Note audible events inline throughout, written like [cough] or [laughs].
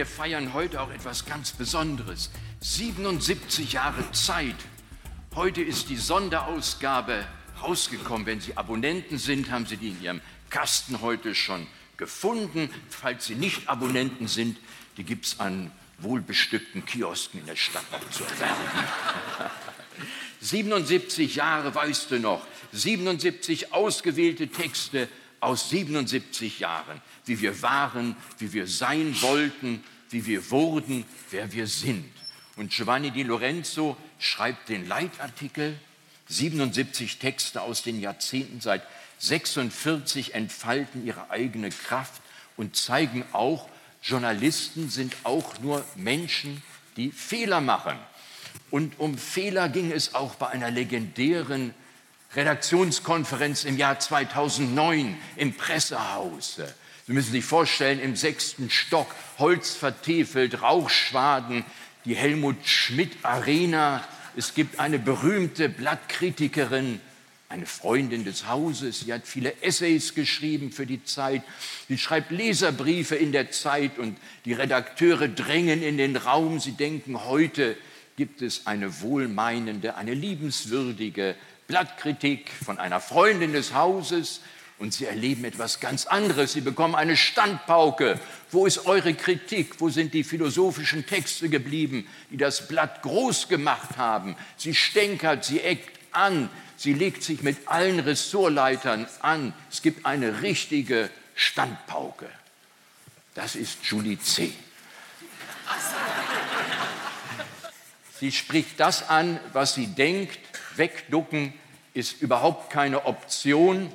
wir feiern heute auch etwas ganz Besonderes. 77 Jahre Zeit. Heute ist die Sonderausgabe rausgekommen. Wenn Sie Abonnenten sind, haben Sie die in Ihrem Kasten heute schon gefunden. Falls Sie nicht Abonnenten sind, die gibt es an wohlbestückten Kiosken in der Stadt noch zu erwerben. [laughs] 77 Jahre, weißt du noch, 77 ausgewählte Texte aus 77 Jahren, wie wir waren, wie wir sein wollten, wie wir wurden, wer wir sind. Und Giovanni Di Lorenzo schreibt den Leitartikel, 77 Texte aus den Jahrzehnten seit 46 entfalten ihre eigene Kraft und zeigen auch, Journalisten sind auch nur Menschen, die Fehler machen. Und um Fehler ging es auch bei einer legendären Redaktionskonferenz im Jahr 2009 im Pressehaus. Sie müssen sich vorstellen, im sechsten Stock, Holz vertiefelt, Rauchschwaden, die Helmut Schmidt Arena. Es gibt eine berühmte Blattkritikerin, eine Freundin des Hauses. Sie hat viele Essays geschrieben für die Zeit. Sie schreibt Leserbriefe in der Zeit und die Redakteure drängen in den Raum. Sie denken, heute gibt es eine wohlmeinende, eine liebenswürdige Blattkritik von einer Freundin des Hauses und sie erleben etwas ganz anderes. Sie bekommen eine Standpauke. Wo ist eure Kritik? Wo sind die philosophischen Texte geblieben, die das Blatt groß gemacht haben? Sie stänkert, sie eckt an, sie legt sich mit allen Ressortleitern an. Es gibt eine richtige Standpauke. Das ist Julie C. Sie spricht das an, was sie denkt. Wegducken ist überhaupt keine Option.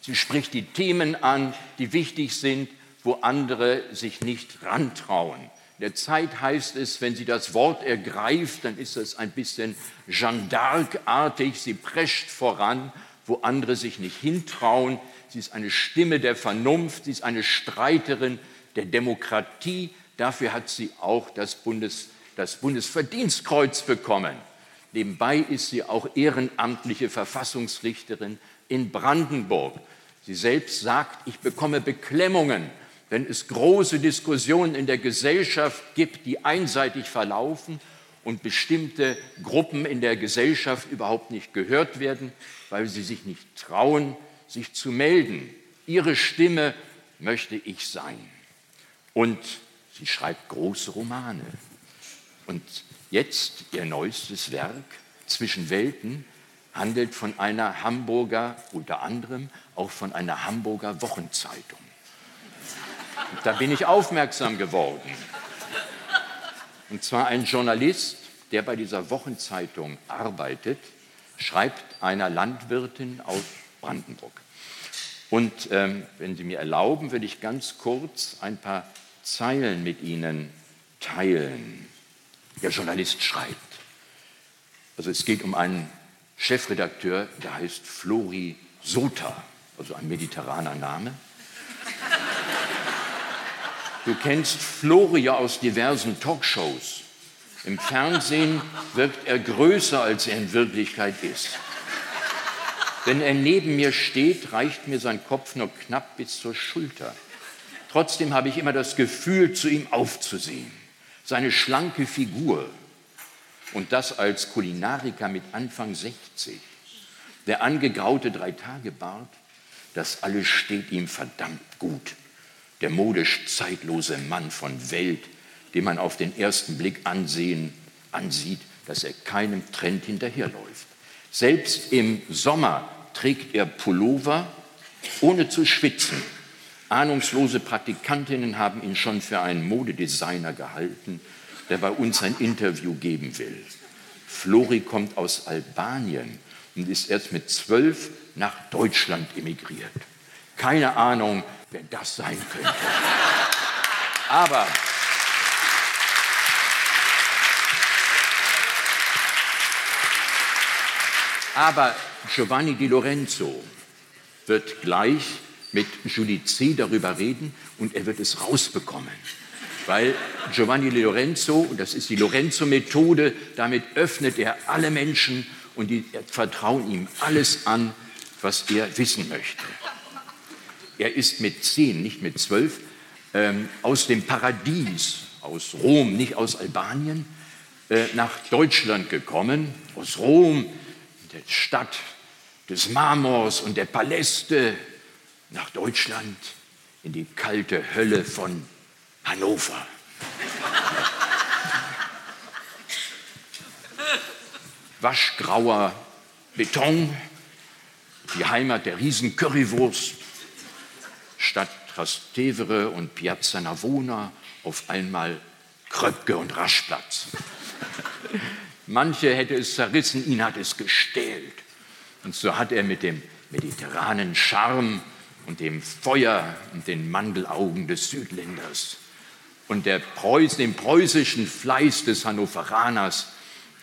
Sie spricht die Themen an, die wichtig sind, wo andere sich nicht rantrauen. In der Zeit heißt es, wenn sie das Wort ergreift, dann ist das ein bisschen Jeanne d'Arc-artig. Sie prescht voran, wo andere sich nicht hintrauen. Sie ist eine Stimme der Vernunft, sie ist eine Streiterin der Demokratie. Dafür hat sie auch das Bundes das Bundesverdienstkreuz bekommen. Nebenbei ist sie auch ehrenamtliche Verfassungsrichterin in Brandenburg. Sie selbst sagt, ich bekomme Beklemmungen, wenn es große Diskussionen in der Gesellschaft gibt, die einseitig verlaufen und bestimmte Gruppen in der Gesellschaft überhaupt nicht gehört werden, weil sie sich nicht trauen, sich zu melden. Ihre Stimme möchte ich sein. Und sie schreibt große Romane. Und jetzt ihr neuestes Werk, Zwischen Welten, handelt von einer Hamburger, unter anderem auch von einer Hamburger Wochenzeitung. Und da bin ich aufmerksam geworden. Und zwar ein Journalist, der bei dieser Wochenzeitung arbeitet, schreibt einer Landwirtin aus Brandenburg. Und ähm, wenn Sie mir erlauben, würde ich ganz kurz ein paar Zeilen mit Ihnen teilen der Journalist schreibt. Also es geht um einen Chefredakteur, der heißt Flori Sota, also ein mediterraner Name. Du kennst Flori aus diversen Talkshows. Im Fernsehen wirkt er größer, als er in Wirklichkeit ist. Wenn er neben mir steht, reicht mir sein Kopf nur knapp bis zur Schulter. Trotzdem habe ich immer das Gefühl, zu ihm aufzusehen seine schlanke Figur und das als Kulinariker mit Anfang 60, der angegraute Dreitagebart, das alles steht ihm verdammt gut. Der modisch zeitlose Mann von Welt, dem man auf den ersten Blick ansehen, ansieht, dass er keinem Trend hinterherläuft. Selbst im Sommer trägt er Pullover, ohne zu schwitzen Ahnungslose Praktikantinnen haben ihn schon für einen Modedesigner gehalten, der bei uns ein Interview geben will. Flori kommt aus Albanien und ist erst mit zwölf nach Deutschland emigriert. Keine Ahnung, wer das sein könnte. Aber Aber Giovanni di Lorenzo wird gleich mit Judici darüber reden und er wird es rausbekommen. Weil Giovanni Lorenzo, und das ist die Lorenzo-Methode, damit öffnet er alle Menschen und die vertrauen ihm alles an, was er wissen möchte. Er ist mit zehn, nicht mit zwölf, ähm, aus dem Paradies, aus Rom, nicht aus Albanien, äh, nach Deutschland gekommen, aus Rom, der Stadt des Marmors und der Paläste, nach Deutschland, in die kalte Hölle von Hannover. Waschgrauer Beton, die Heimat der riesen Currywurst, statt Trastevere und Piazza Navona auf einmal Kröpke und Raschplatz. Manche hätte es zerrissen, ihn hat es gestählt. Und so hat er mit dem mediterranen Charme und dem Feuer und den Mandelaugen des Südländers und der Preuß, dem preußischen Fleiß des Hannoveraners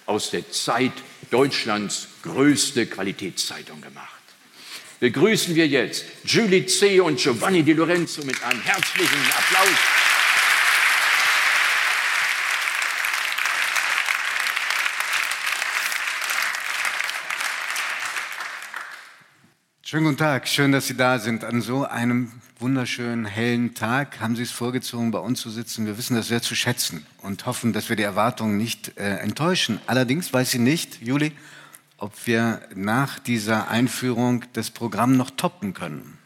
aus der Zeit Deutschlands größte Qualitätszeitung gemacht. Begrüßen wir jetzt Julie C. und Giovanni Di Lorenzo mit einem herzlichen Applaus. Schönen guten Tag, schön, dass Sie da sind. An so einem wunderschönen, hellen Tag haben Sie es vorgezogen, bei uns zu sitzen. Wir wissen das sehr zu schätzen und hoffen, dass wir die Erwartungen nicht äh, enttäuschen. Allerdings weiß ich nicht, Juli, ob wir nach dieser Einführung das Programm noch toppen können.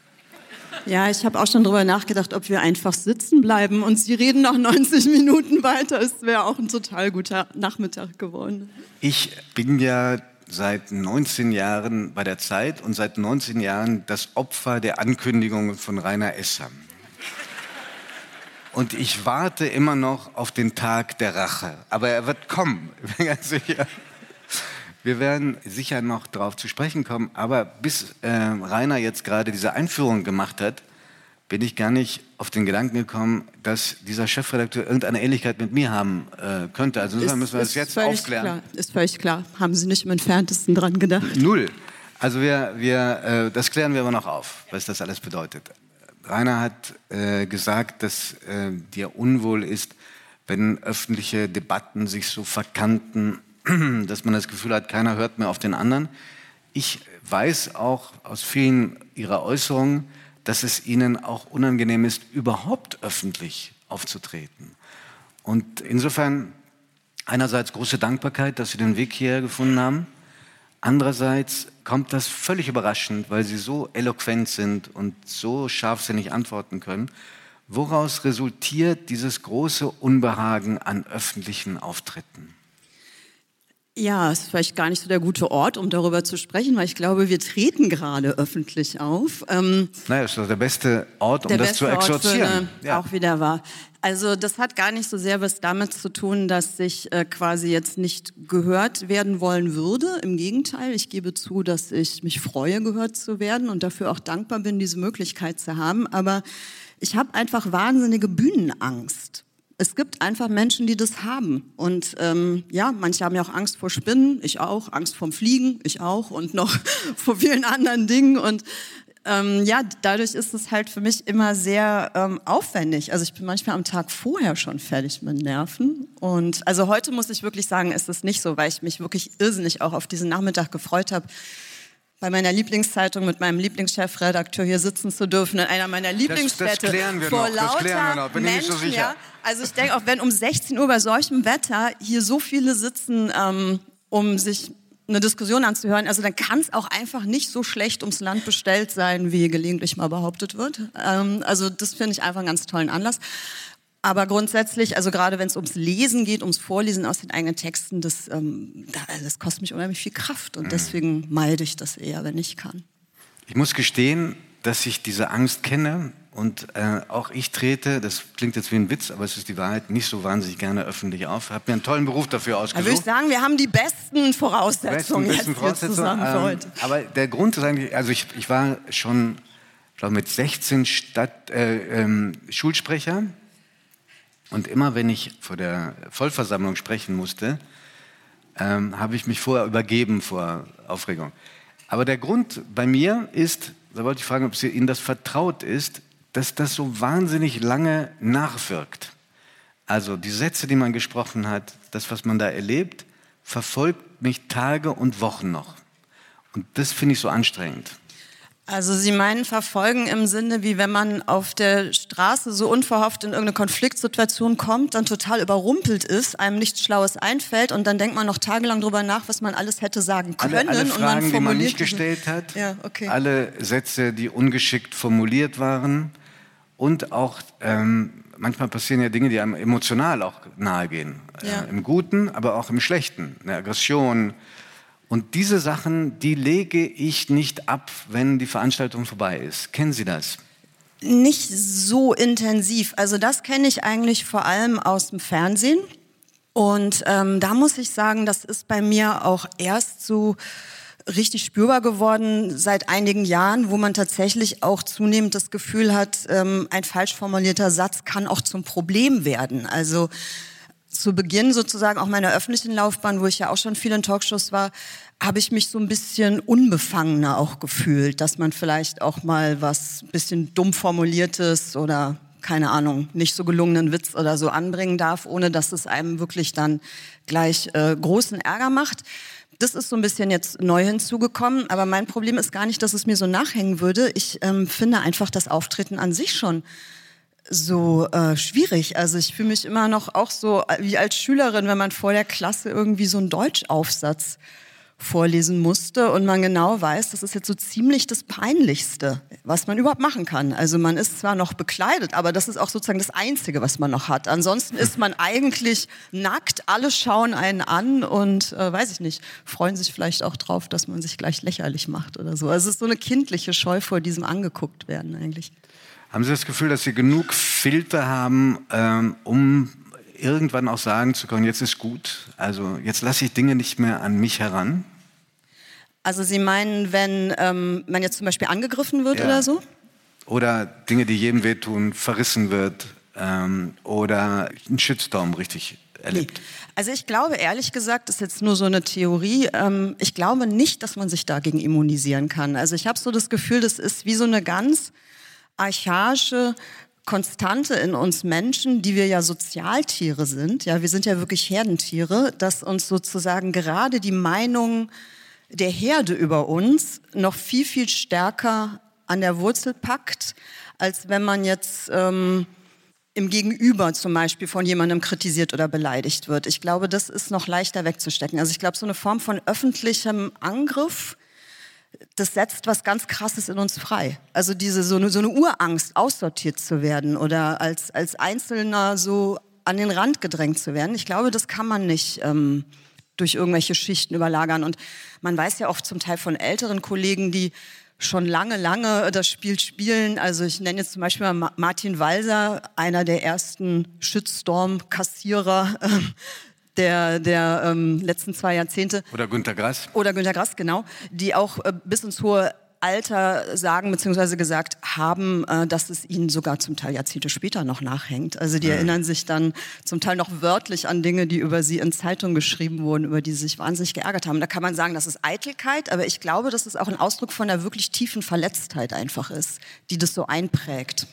Ja, ich habe auch schon darüber nachgedacht, ob wir einfach sitzen bleiben und Sie reden noch 90 Minuten weiter. Es wäre auch ein total guter Nachmittag geworden. Ich bin ja seit 19 Jahren bei der Zeit und seit 19 Jahren das Opfer der Ankündigungen von Rainer Esser. Und ich warte immer noch auf den Tag der Rache. Aber er wird kommen, ich [laughs] bin ganz sicher. Wir werden sicher noch darauf zu sprechen kommen. Aber bis äh, Rainer jetzt gerade diese Einführung gemacht hat, bin ich gar nicht auf den Gedanken gekommen, dass dieser Chefredakteur irgendeine Ähnlichkeit mit mir haben äh, könnte. Also insofern müssen wir das jetzt aufklären. Klar, ist völlig klar. Haben Sie nicht im entferntesten dran gedacht? Null. Also wir, wir, äh, das klären wir aber noch auf, was das alles bedeutet. Rainer hat äh, gesagt, dass äh, dir unwohl ist, wenn öffentliche Debatten sich so verkanten, [clears throat] dass man das Gefühl hat, keiner hört mehr auf den anderen. Ich weiß auch aus vielen Ihrer Äußerungen, dass es ihnen auch unangenehm ist, überhaupt öffentlich aufzutreten. Und insofern einerseits große Dankbarkeit, dass Sie den Weg hierher gefunden haben. Andererseits kommt das völlig überraschend, weil Sie so eloquent sind und so scharfsinnig antworten können. Woraus resultiert dieses große Unbehagen an öffentlichen Auftritten? Ja, es ist vielleicht gar nicht so der gute Ort, um darüber zu sprechen, weil ich glaube, wir treten gerade öffentlich auf. Ähm, naja, ist doch der beste Ort, um das zu exorzieren. Eine, ja. Auch wieder wahr. Also das hat gar nicht so sehr was damit zu tun, dass ich äh, quasi jetzt nicht gehört werden wollen würde. Im Gegenteil, ich gebe zu, dass ich mich freue, gehört zu werden und dafür auch dankbar bin, diese Möglichkeit zu haben. Aber ich habe einfach wahnsinnige Bühnenangst es gibt einfach Menschen, die das haben. Und ähm, ja, manche haben ja auch Angst vor Spinnen, ich auch, Angst vorm Fliegen, ich auch und noch [laughs] vor vielen anderen Dingen. Und ähm, ja, dadurch ist es halt für mich immer sehr ähm, aufwendig. Also ich bin manchmal am Tag vorher schon fertig mit Nerven. Und also heute muss ich wirklich sagen, ist es nicht so, weil ich mich wirklich irrsinnig auch auf diesen Nachmittag gefreut habe bei meiner Lieblingszeitung mit meinem Lieblingschefredakteur hier sitzen zu dürfen, in einer meiner Lieblingsstädte. Das, das vor noch. lauter Menschen, so. Ja, also ich denke, auch wenn um 16 Uhr bei solchem Wetter hier so viele sitzen, ähm, um sich eine Diskussion anzuhören, also dann kann es auch einfach nicht so schlecht ums Land bestellt sein, wie gelegentlich mal behauptet wird. Ähm, also das finde ich einfach einen ganz tollen Anlass. Aber grundsätzlich, also gerade wenn es ums Lesen geht, ums Vorlesen aus den eigenen Texten, das, ähm, das kostet mich unheimlich viel Kraft und mhm. deswegen meide ich das eher, wenn ich kann. Ich muss gestehen, dass ich diese Angst kenne und äh, auch ich trete, das klingt jetzt wie ein Witz, aber es ist die Wahrheit, nicht so wahnsinnig gerne öffentlich auf. Ich habe mir einen tollen Beruf dafür ausgesucht. Da würde ich sagen, wir haben die besten Voraussetzungen besten, besten jetzt Voraussetzungen, zusammen ähm. Aber der Grund ist eigentlich, also ich, ich war schon, glaube mit 16 Stadt, äh, ähm, Schulsprecher und immer wenn ich vor der Vollversammlung sprechen musste, ähm, habe ich mich vorher übergeben vor Aufregung. Aber der Grund bei mir ist, da wollte ich fragen, ob Sie, Ihnen das vertraut ist, dass das so wahnsinnig lange nachwirkt. Also die Sätze, die man gesprochen hat, das, was man da erlebt, verfolgt mich Tage und Wochen noch. Und das finde ich so anstrengend. Also Sie meinen verfolgen im Sinne, wie wenn man auf der Straße so unverhofft in irgendeine Konfliktsituation kommt, dann total überrumpelt ist, einem nichts Schlaues einfällt und dann denkt man noch tagelang drüber nach, was man alles hätte sagen können. Alle, alle und Fragen, man die man nicht gestellt hat, Ja, okay. alle Sätze, die ungeschickt formuliert waren und auch ähm, manchmal passieren ja Dinge, die einem emotional auch nahegehen. Ja. Äh, Im Guten, aber auch im Schlechten. Eine Aggression. Und diese Sachen, die lege ich nicht ab, wenn die Veranstaltung vorbei ist. Kennen Sie das? Nicht so intensiv. Also das kenne ich eigentlich vor allem aus dem Fernsehen. Und ähm, da muss ich sagen, das ist bei mir auch erst so richtig spürbar geworden seit einigen Jahren, wo man tatsächlich auch zunehmend das Gefühl hat, ähm, ein falsch formulierter Satz kann auch zum Problem werden. Also zu Beginn sozusagen auch meiner öffentlichen Laufbahn, wo ich ja auch schon viel in Talkshows war, habe ich mich so ein bisschen unbefangener auch gefühlt, dass man vielleicht auch mal was bisschen dumm formuliertes oder keine Ahnung, nicht so gelungenen Witz oder so anbringen darf, ohne dass es einem wirklich dann gleich äh, großen Ärger macht. Das ist so ein bisschen jetzt neu hinzugekommen, aber mein Problem ist gar nicht, dass es mir so nachhängen würde. Ich ähm, finde einfach das Auftreten an sich schon so äh, schwierig. Also ich fühle mich immer noch auch so äh, wie als Schülerin, wenn man vor der Klasse irgendwie so einen Deutschaufsatz vorlesen musste und man genau weiß, das ist jetzt so ziemlich das Peinlichste, was man überhaupt machen kann. Also man ist zwar noch bekleidet, aber das ist auch sozusagen das Einzige, was man noch hat. Ansonsten ist man eigentlich nackt, alle schauen einen an und äh, weiß ich nicht, freuen sich vielleicht auch drauf, dass man sich gleich lächerlich macht oder so. Also es ist so eine kindliche Scheu vor diesem angeguckt werden eigentlich. Haben Sie das Gefühl, dass Sie genug Filter haben, ähm, um irgendwann auch sagen zu können, jetzt ist gut, also jetzt lasse ich Dinge nicht mehr an mich heran? Also Sie meinen, wenn ähm, man jetzt zum Beispiel angegriffen wird Ja. oder so? Oder Dinge, die jedem wehtun, verrissen wird ähm, oder ein Shitstorm richtig erlebt? Also ich glaube, ehrlich gesagt, das ist jetzt nur so eine Theorie. Ähm, ich glaube nicht, dass man sich dagegen immunisieren kann. Also ich habe so das Gefühl, das ist wie so eine ganz archaische Konstante in uns Menschen, die wir ja Sozialtiere sind. Ja, wir sind ja wirklich Herdentiere, dass uns sozusagen gerade die Meinung der Herde über uns noch viel, viel stärker an der Wurzel packt, als wenn man jetzt ähm, im Gegenüber zum Beispiel von jemandem kritisiert oder beleidigt wird. Ich glaube, das ist noch leichter wegzustecken. Also ich glaube, so eine Form von öffentlichem Angriff, das setzt was ganz Krasses in uns frei. Also diese so eine, so eine Urangst, aussortiert zu werden oder als, als Einzelner so an den Rand gedrängt zu werden. Ich glaube, das kann man nicht ähm, durch irgendwelche Schichten überlagern. Und man weiß ja oft zum Teil von älteren Kollegen, die schon lange, lange das Spiel spielen. Also ich nenne jetzt zum Beispiel mal Ma- Martin Walser, einer der ersten Shitstorm-Kassierer ähm, der, der ähm, letzten zwei Jahrzehnte Oder Günter Grass? oder Günter Grass, genau, die auch äh, bis ins hohe Alter sagen bzw. gesagt haben, äh, dass es ihnen sogar zum Teil Jahrzehnte später noch nachhängt. Also die erinnern sich dann zum Teil noch wörtlich an Dinge, die über sie in Zeitungen geschrieben wurden, über die sie sich wahnsinnig geärgert haben. Da kann man sagen, das ist Eitelkeit, aber ich glaube, dass es auch ein Ausdruck von einer wirklich tiefen Verletztheit einfach ist, die das so einprägt.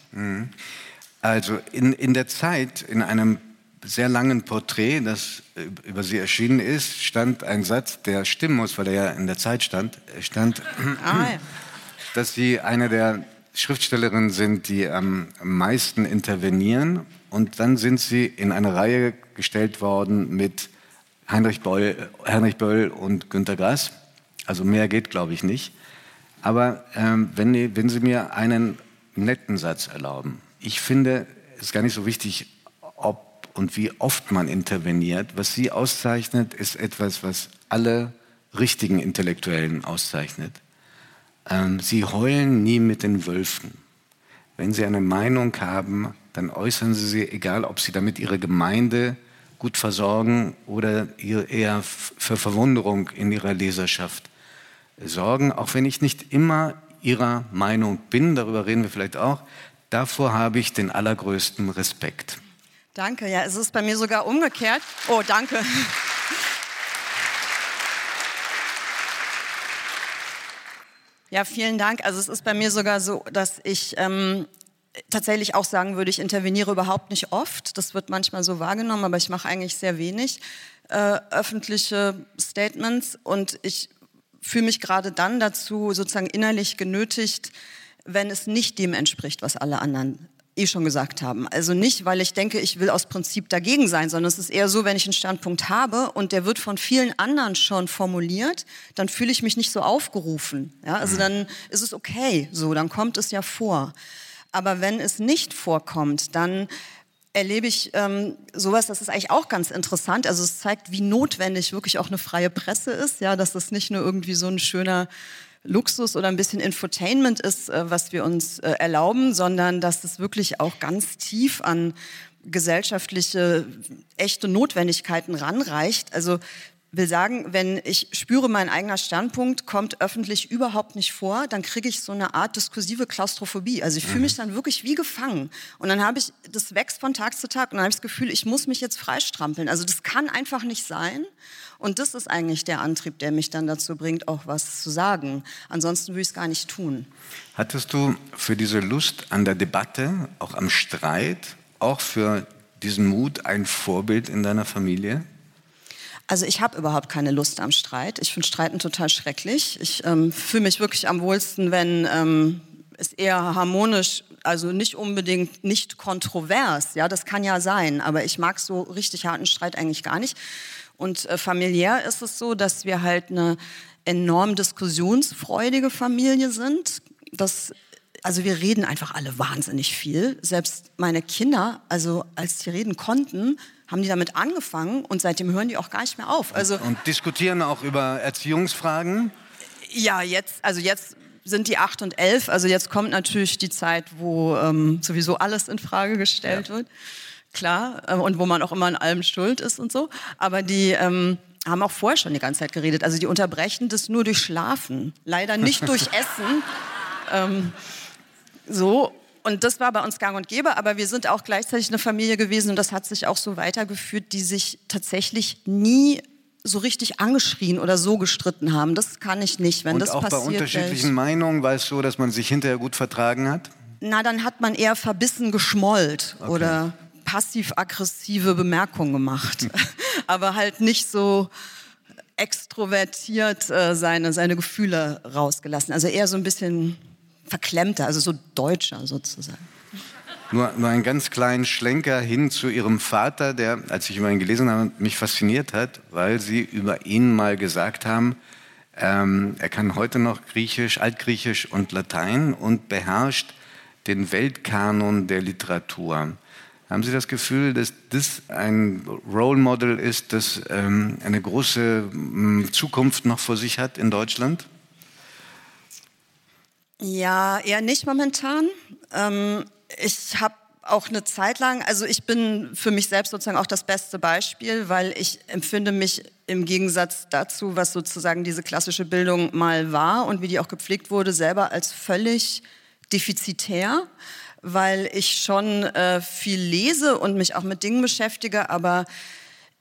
Also in, in der Zeit, in einem sehr langen Porträt, das über sie erschienen ist, stand ein Satz, der stimmen muss, weil er ja in der Zeit stand. Stand, Ah, ja. [clears throat] dass sie eine der Schriftstellerinnen sind, die am meisten intervenieren. Und dann sind sie in eine Reihe gestellt worden mit Heinrich Böll, Heinrich Böll und Günter Grass. Also mehr geht, glaube ich, nicht. Aber ähm, wenn, wenn Sie mir einen netten Satz erlauben. Ich finde, es ist gar nicht so wichtig, ob und wie oft man interveniert. Was Sie auszeichnet, ist etwas, was alle richtigen Intellektuellen auszeichnet. Ähm, Sie heulen nie mit den Wölfen. Wenn Sie eine Meinung haben, dann äußern Sie sie, egal ob Sie damit Ihre Gemeinde gut versorgen oder ihr eher für Verwunderung in Ihrer Leserschaft sorgen, auch wenn ich nicht immer Ihrer Meinung bin, darüber reden wir vielleicht auch, davor habe ich den allergrößten Respekt. Danke, ja, es ist bei mir sogar umgekehrt. Oh, danke. Ja, vielen Dank. Also es ist bei mir sogar so, dass ich ähm, tatsächlich auch sagen würde, ich interveniere überhaupt nicht oft. Das wird manchmal so wahrgenommen, aber ich mache eigentlich sehr wenig äh, öffentliche Statements und ich fühle mich gerade dann dazu sozusagen innerlich genötigt, wenn es nicht dem entspricht, was alle anderen eh schon gesagt haben. Also nicht, weil ich denke, ich will aus Prinzip dagegen sein, sondern es ist eher so, wenn ich einen Standpunkt habe und der wird von vielen anderen schon formuliert, dann fühle ich mich nicht so aufgerufen. Ja, also dann ist es okay, so, dann kommt es ja vor. Aber wenn es nicht vorkommt, dann erlebe ich ähm, sowas, das ist eigentlich auch ganz interessant. Also es zeigt, wie notwendig wirklich auch eine freie Presse ist, ja, dass das nicht nur irgendwie so ein schöner Luxus oder ein bisschen Infotainment ist, äh, was wir uns äh, erlauben, sondern dass es wirklich auch ganz tief an gesellschaftliche echte Notwendigkeiten ranreicht. Also will sagen, wenn ich spüre, mein eigener Standpunkt kommt öffentlich überhaupt nicht vor, dann kriege ich so eine Art diskursive Klaustrophobie. Also ich fühle mich mhm. dann wirklich wie gefangen. Und dann habe ich, das wächst von Tag zu Tag und dann habe ich das Gefühl, ich muss mich jetzt freistrampeln. Also das kann einfach nicht sein. Und das ist eigentlich der Antrieb, der mich dann dazu bringt, auch was zu sagen. Ansonsten würde ich es gar nicht tun. Hattest du für diese Lust an der Debatte, auch am Streit, auch für diesen Mut ein Vorbild in deiner Familie? Also ich habe überhaupt keine Lust am Streit. Ich finde Streiten total schrecklich. Ich ähm, fühle mich wirklich am wohlsten, wenn ähm, es eher harmonisch, also nicht unbedingt nicht kontrovers. Ja, das kann ja sein, aber ich mag so richtig harten Streit eigentlich gar nicht. Und äh, familiär ist es so, dass wir halt eine enorm diskussionsfreudige Familie sind. Das also wir reden einfach alle wahnsinnig viel. Selbst meine Kinder, also als sie reden konnten, haben die damit angefangen und seitdem hören die auch gar nicht mehr auf. Also und diskutieren auch über Erziehungsfragen? Ja, jetzt, also jetzt sind die acht und elf. Also jetzt kommt natürlich die Zeit, wo ähm, sowieso alles in Frage gestellt ja. wird, klar, äh, und wo man auch immer an allem schuld ist und so. Aber die ähm, haben auch vorher schon die ganze Zeit geredet. Also die unterbrechen das nur durch Schlafen, leider nicht durch [laughs] Essen. Ähm, so und das war bei uns gang und gäbe, aber wir sind auch gleichzeitig eine Familie gewesen und das hat sich auch so weitergeführt, die sich tatsächlich nie so richtig angeschrien oder so gestritten haben. Das kann ich nicht, wenn und das passiert. Und auch bei unterschiedlichen ich, Meinungen war es so, dass man sich hinterher gut vertragen hat? Na, dann hat man eher verbissen geschmollt okay. oder passiv-aggressive Bemerkungen gemacht, [laughs] aber halt nicht so extrovertiert äh, seine, seine Gefühle rausgelassen. Also eher so ein bisschen verklemmter, also so deutscher sozusagen. Nur, nur einen ganz kleinen Schlenker hin zu Ihrem Vater, der, als ich über ihn gelesen habe, mich fasziniert hat, weil Sie über ihn mal gesagt haben, ähm, er kann heute noch Griechisch, Altgriechisch und Latein und beherrscht den Weltkanon der Literatur. Haben Sie das Gefühl, dass das ein Role Model ist, das ähm, eine große ähm, Zukunft noch vor sich hat in Deutschland? Ja, eher nicht momentan. Ähm, ich habe auch eine Zeit lang, also ich bin für mich selbst sozusagen auch das beste Beispiel, weil ich empfinde mich im Gegensatz dazu, was sozusagen diese klassische Bildung mal war und wie die auch gepflegt wurde, selber als völlig defizitär, weil ich schon äh, viel lese und mich auch mit Dingen beschäftige, aber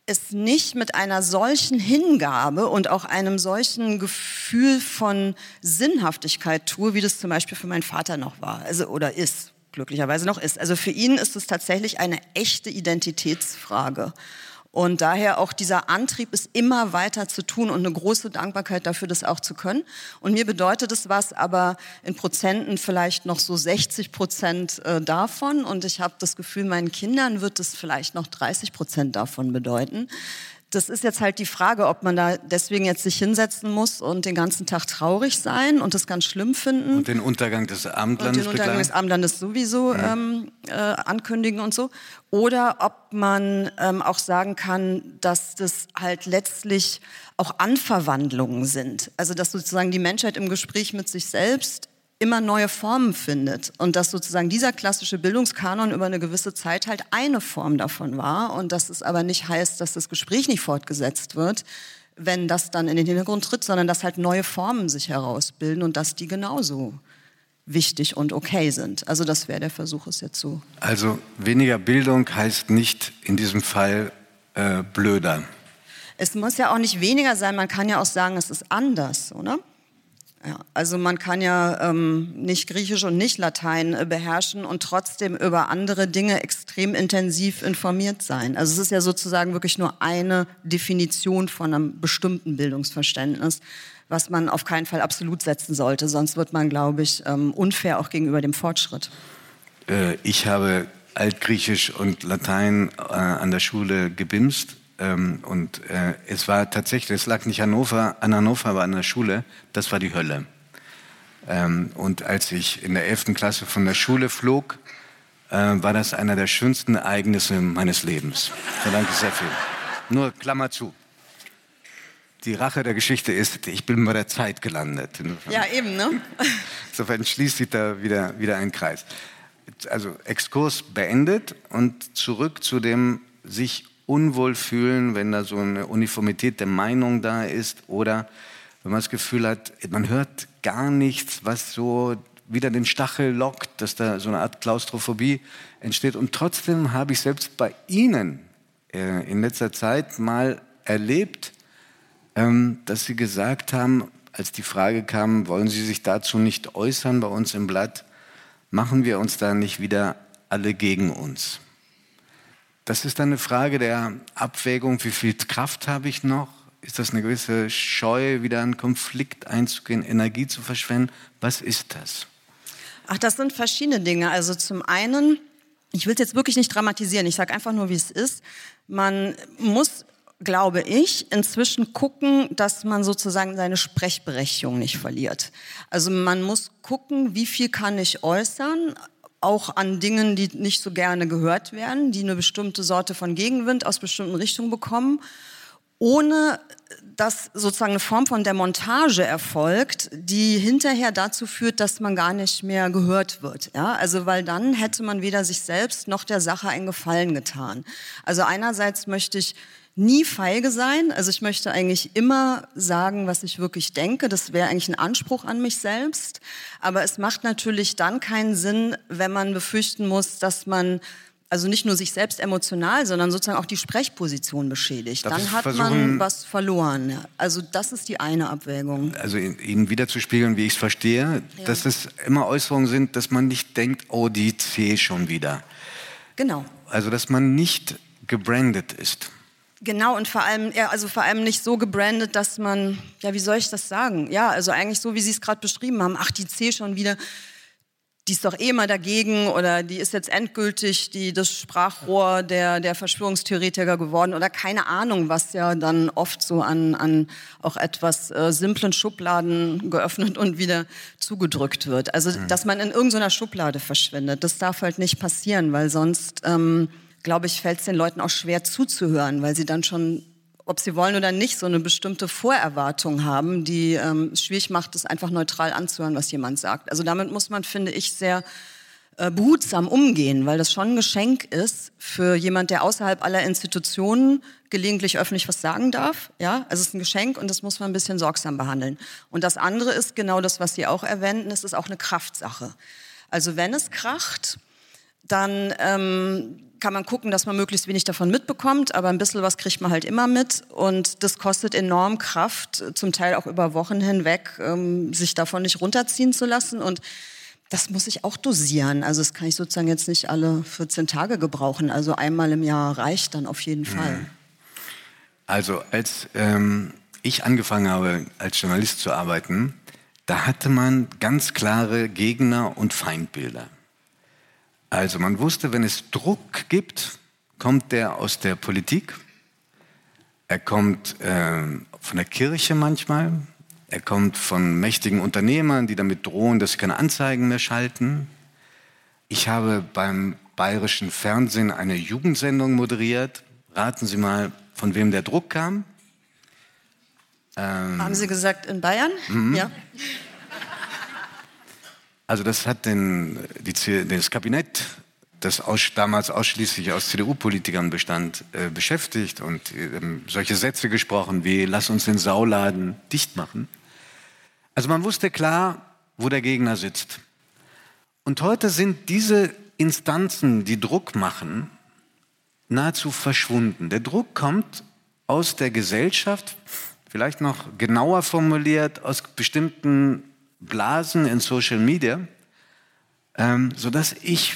es nicht mit einer solchen Hingabe und auch einem solchen Gefühl von Sinnhaftigkeit tue, wie das zum Beispiel für meinen Vater noch war, also oder ist, glücklicherweise noch ist. Also für ihn ist es tatsächlich eine echte Identitätsfrage. Und daher auch dieser Antrieb, es immer weiter zu tun und eine große Dankbarkeit dafür, das auch zu können. Und mir bedeutet es was, aber in Prozenten vielleicht noch so 60 Prozent äh, davon. Und ich habe das Gefühl, meinen Kindern wird es vielleicht noch 30 Prozent davon bedeuten das ist jetzt halt die Frage, ob man da deswegen jetzt sich hinsetzen muss und den ganzen Tag traurig sein und das ganz schlimm finden. Und den Untergang des Abendlandes Und den Untergang des Abendlandes sowieso ja. ähm, äh, ankündigen und so. Oder ob man ähm, auch sagen kann, dass das halt letztlich auch Anverwandlungen sind. Also dass sozusagen die Menschheit im Gespräch mit sich selbst immer neue Formen findet und dass sozusagen dieser klassische Bildungskanon über eine gewisse Zeit halt eine Form davon war und dass es aber nicht heißt, dass das Gespräch nicht fortgesetzt wird, wenn das dann in den Hintergrund tritt, sondern dass halt neue Formen sich herausbilden und dass die genauso wichtig und okay sind. Also das wäre der Versuch, es jetzt so. Also weniger Bildung heißt nicht in diesem Fall äh, blöder. Es muss ja auch nicht weniger sein, man kann ja auch sagen, es ist anders, oder? Ja, also man kann ja ähm, nicht Griechisch und nicht Latein äh, beherrschen und trotzdem über andere Dinge extrem intensiv informiert sein. Also es ist ja sozusagen wirklich nur eine Definition von einem bestimmten Bildungsverständnis, was man auf keinen Fall absolut setzen sollte. Sonst wird man, glaube ich, ähm, unfair auch gegenüber dem Fortschritt. Äh, ich habe Altgriechisch und Latein äh, an der Schule gebimst ähm, und äh, es war tatsächlich, es lag nicht Hannover, an Hannover, aber an der Schule, das war die Hölle. Ähm, und als ich in der 11. Klasse von der Schule flog, äh, war das einer der schönsten Ereignisse meines Lebens. Verdanke sehr viel. Nur Klammer zu. Die Rache der Geschichte ist, ich bin bei der Zeit gelandet. Ja, eben, ne? [laughs] Insofern schließt sich da wieder, wieder ein Kreis. Also Exkurs beendet und zurück zu dem sich unwohl fühlen, wenn da so eine Uniformität der Meinung da ist oder wenn man das Gefühl hat, man hört gar nichts, was so wieder den Stachel lockt, dass da so eine Art Klaustrophobie entsteht. Und trotzdem habe ich selbst bei Ihnen äh, in letzter Zeit mal erlebt, ähm, dass Sie gesagt haben, als die Frage kam, wollen Sie sich dazu nicht äußern bei uns im Blatt, machen wir uns da nicht wieder alle gegen uns. Das ist dann eine Frage der Abwägung, wie viel Kraft habe ich noch? Ist das eine gewisse Scheu, wieder einen Konflikt einzugehen, Energie zu verschwenden? Was ist das? Ach, das sind verschiedene Dinge. Also zum einen, ich will es jetzt wirklich nicht dramatisieren, ich sage einfach nur, wie es ist. Man muss, glaube ich, inzwischen gucken, dass man sozusagen seine Sprechberechtigung nicht verliert. Also man muss gucken, wie viel kann ich äußern, auch an Dingen, die nicht so gerne gehört werden, die eine bestimmte Sorte von Gegenwind aus bestimmten Richtungen bekommen, ohne dass sozusagen eine Form von der Montage erfolgt, die hinterher dazu führt, dass man gar nicht mehr gehört wird. Ja? Also weil dann hätte man weder sich selbst noch der Sache einen Gefallen getan. Also einerseits möchte ich nie feige sein. Also ich möchte eigentlich immer sagen, was ich wirklich denke. Das wäre eigentlich ein Anspruch an mich selbst. Aber es macht natürlich dann keinen Sinn, wenn man befürchten muss, dass man also nicht nur sich selbst emotional, sondern sozusagen auch die Sprechposition beschädigt. Darf dann hat man was verloren. Also das ist die eine Abwägung. Also Ihnen wiederzuspiegeln, wie ich es verstehe, ja. dass es immer Äußerungen sind, dass man nicht denkt, oh, die C schon wieder. Genau. Also dass man nicht gebrandet ist. Genau, und vor allem, ja, also vor allem nicht so gebrandet, dass man, ja, wie soll ich das sagen? Ja, also eigentlich so, wie Sie es gerade beschrieben haben, ach, die C schon wieder, die ist doch eh mal dagegen oder die ist jetzt endgültig die, das Sprachrohr der, der Verschwörungstheoretiker geworden oder keine Ahnung, was ja dann oft so an, an auch etwas äh, simplen Schubladen geöffnet und wieder zugedrückt wird. Also, mhm. dass man in irgendeiner Schublade verschwindet, das darf halt nicht passieren, weil sonst... Ähm, glaube ich, fällt es den Leuten auch schwer zuzuhören, weil sie dann schon, ob sie wollen oder nicht, so eine bestimmte Vorerwartung haben, die ähm, schwierig macht, es einfach neutral anzuhören, was jemand sagt. Also damit muss man, finde ich, sehr äh, behutsam umgehen, weil das schon ein Geschenk ist für jemand, der außerhalb aller Institutionen gelegentlich öffentlich was sagen darf. Ja, also es ist ein Geschenk und das muss man ein bisschen sorgsam behandeln. Und das andere ist genau das, was Sie auch erwähnten, es ist auch eine Kraftsache. Also wenn es kracht, dann ähm, kann man gucken, dass man möglichst wenig davon mitbekommt, aber ein bisschen was kriegt man halt immer mit und das kostet enorm Kraft, zum Teil auch über Wochen hinweg, ähm, sich davon nicht runterziehen zu lassen und das muss ich auch dosieren. Also das kann ich sozusagen jetzt nicht alle 14 Tage gebrauchen. Also einmal im Jahr reicht dann auf jeden Fall. Mhm. Also als ähm, ich angefangen habe, als Journalist zu arbeiten, da hatte man ganz klare Gegner und Feindbilder. Also man wusste, wenn es Druck gibt, kommt der aus der Politik, er kommt äh, von der Kirche manchmal, er kommt von mächtigen Unternehmern, die damit drohen, dass sie keine Anzeigen mehr schalten. Ich habe beim bayerischen Fernsehen eine Jugendsendung moderiert. Raten Sie mal, von wem der Druck kam. Ähm, Haben Sie gesagt in Bayern? Mhm. Ja. Also das hat den, die, das Kabinett, das aus, damals ausschließlich aus CDU-Politikern bestand, äh, beschäftigt und äh, solche Sätze gesprochen wie, lass uns den Sauladen dicht machen. Also man wusste klar, wo der Gegner sitzt. Und heute sind diese Instanzen, die Druck machen, nahezu verschwunden. Der Druck kommt aus der Gesellschaft, vielleicht noch genauer formuliert, aus bestimmten Blasen in Social Media, ähm, sodass ich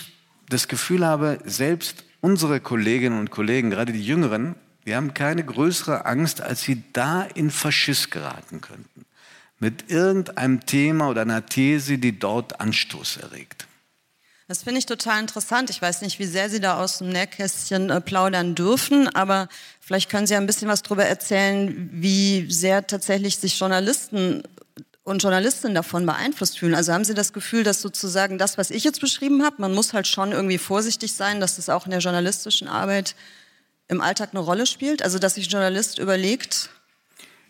das Gefühl habe, selbst unsere Kolleginnen und Kollegen, gerade die Jüngeren, die haben keine größere Angst, als sie da in Faschist geraten könnten. Mit irgendeinem Thema oder einer These, die dort Anstoß erregt. Das finde ich total interessant. Ich weiß nicht, wie sehr Sie da aus dem Nähkästchen äh, plaudern dürfen, aber vielleicht können Sie ein bisschen was darüber erzählen, wie sehr tatsächlich sich Journalisten und Journalistinnen davon beeinflusst fühlen. Also haben Sie das Gefühl, dass sozusagen das, was ich jetzt beschrieben habe, man muss halt schon irgendwie vorsichtig sein, dass das auch in der journalistischen Arbeit im Alltag eine Rolle spielt? Also dass sich ein Journalist überlegt,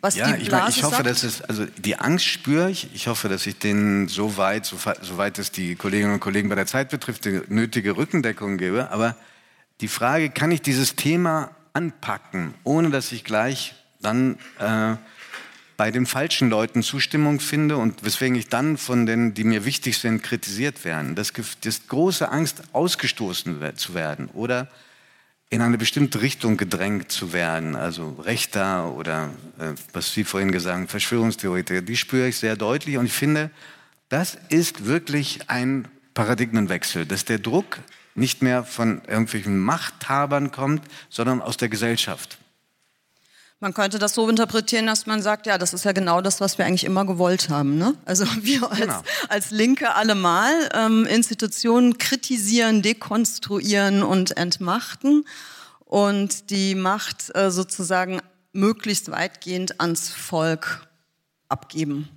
was ja, die ich, Blase mein, ich hoffe, sagt? dass es, also die Angst spüre ich. Ich hoffe, dass ich denen so weit, so, soweit es die Kolleginnen und Kollegen bei der Zeit betrifft, die nötige Rückendeckung gebe. Aber die Frage, kann ich dieses Thema anpacken, ohne dass ich gleich dann äh, bei den falschen Leuten Zustimmung finde und weswegen ich dann von denen, die mir wichtig sind, kritisiert werden. Das, das große Angst, ausgestoßen zu werden oder in eine bestimmte Richtung gedrängt zu werden, also rechter oder äh, was Sie vorhin gesagt haben, Verschwörungstheoretiker, die spüre ich sehr deutlich und ich finde, das ist wirklich ein Paradigmenwechsel, dass der Druck nicht mehr von irgendwelchen Machthabern kommt, sondern aus der Gesellschaft. Man könnte das so interpretieren, dass man sagt, ja, das ist ja genau das, was wir eigentlich immer gewollt haben. Ne? Also [laughs] wir als, genau. als Linke allemal ähm, Institutionen kritisieren, dekonstruieren und entmachten und die Macht äh, sozusagen möglichst weitgehend ans Volk abgeben.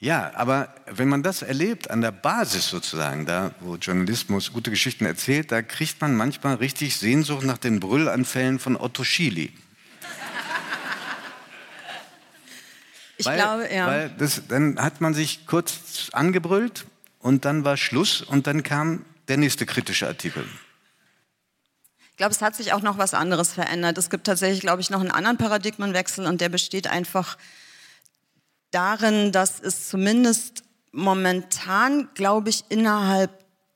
Ja, aber wenn man das erlebt, an der Basis sozusagen, da wo Journalismus gute Geschichten erzählt, da kriegt man manchmal richtig Sehnsucht nach den Brüllanfällen von Otto Schily. Ich weil, glaube, ja. Weil das, dann hat man sich kurz angebrüllt und dann war Schluss und dann kam der nächste kritische Artikel. Ich glaube, es hat sich auch noch was anderes verändert. Es gibt tatsächlich, glaube ich, noch einen anderen Paradigmenwechsel und der besteht einfach darin, dass es zumindest momentan, glaube ich, innerhalb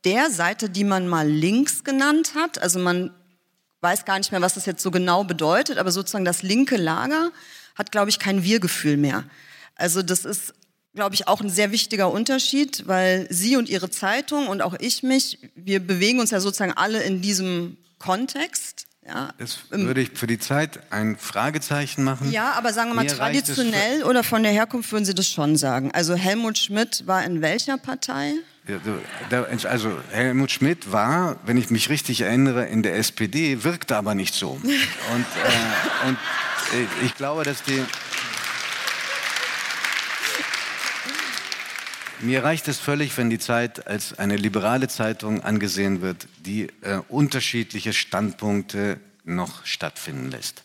der Seite, die man mal links genannt hat, also man weiß gar nicht mehr, was das jetzt so genau bedeutet, aber sozusagen das linke Lager, hat, glaube ich, kein Wir-Gefühl mehr. Also das ist, glaube ich, auch ein sehr wichtiger Unterschied, weil Sie und Ihre Zeitung und auch ich mich, wir bewegen uns ja sozusagen alle in diesem Kontext. Ja, das würde ich für die Zeit ein Fragezeichen machen. Ja, aber sagen wir mal, Mir traditionell oder von der Herkunft würden Sie das schon sagen. Also Helmut Schmidt war in welcher Partei? Also Helmut Schmidt war, wenn ich mich richtig erinnere, in der SPD, wirkte aber nicht so. [laughs] Und, äh, und ich glaube, dass die. Mir reicht es völlig, wenn die Zeit als eine liberale Zeitung angesehen wird, die äh, unterschiedliche Standpunkte noch stattfinden lässt.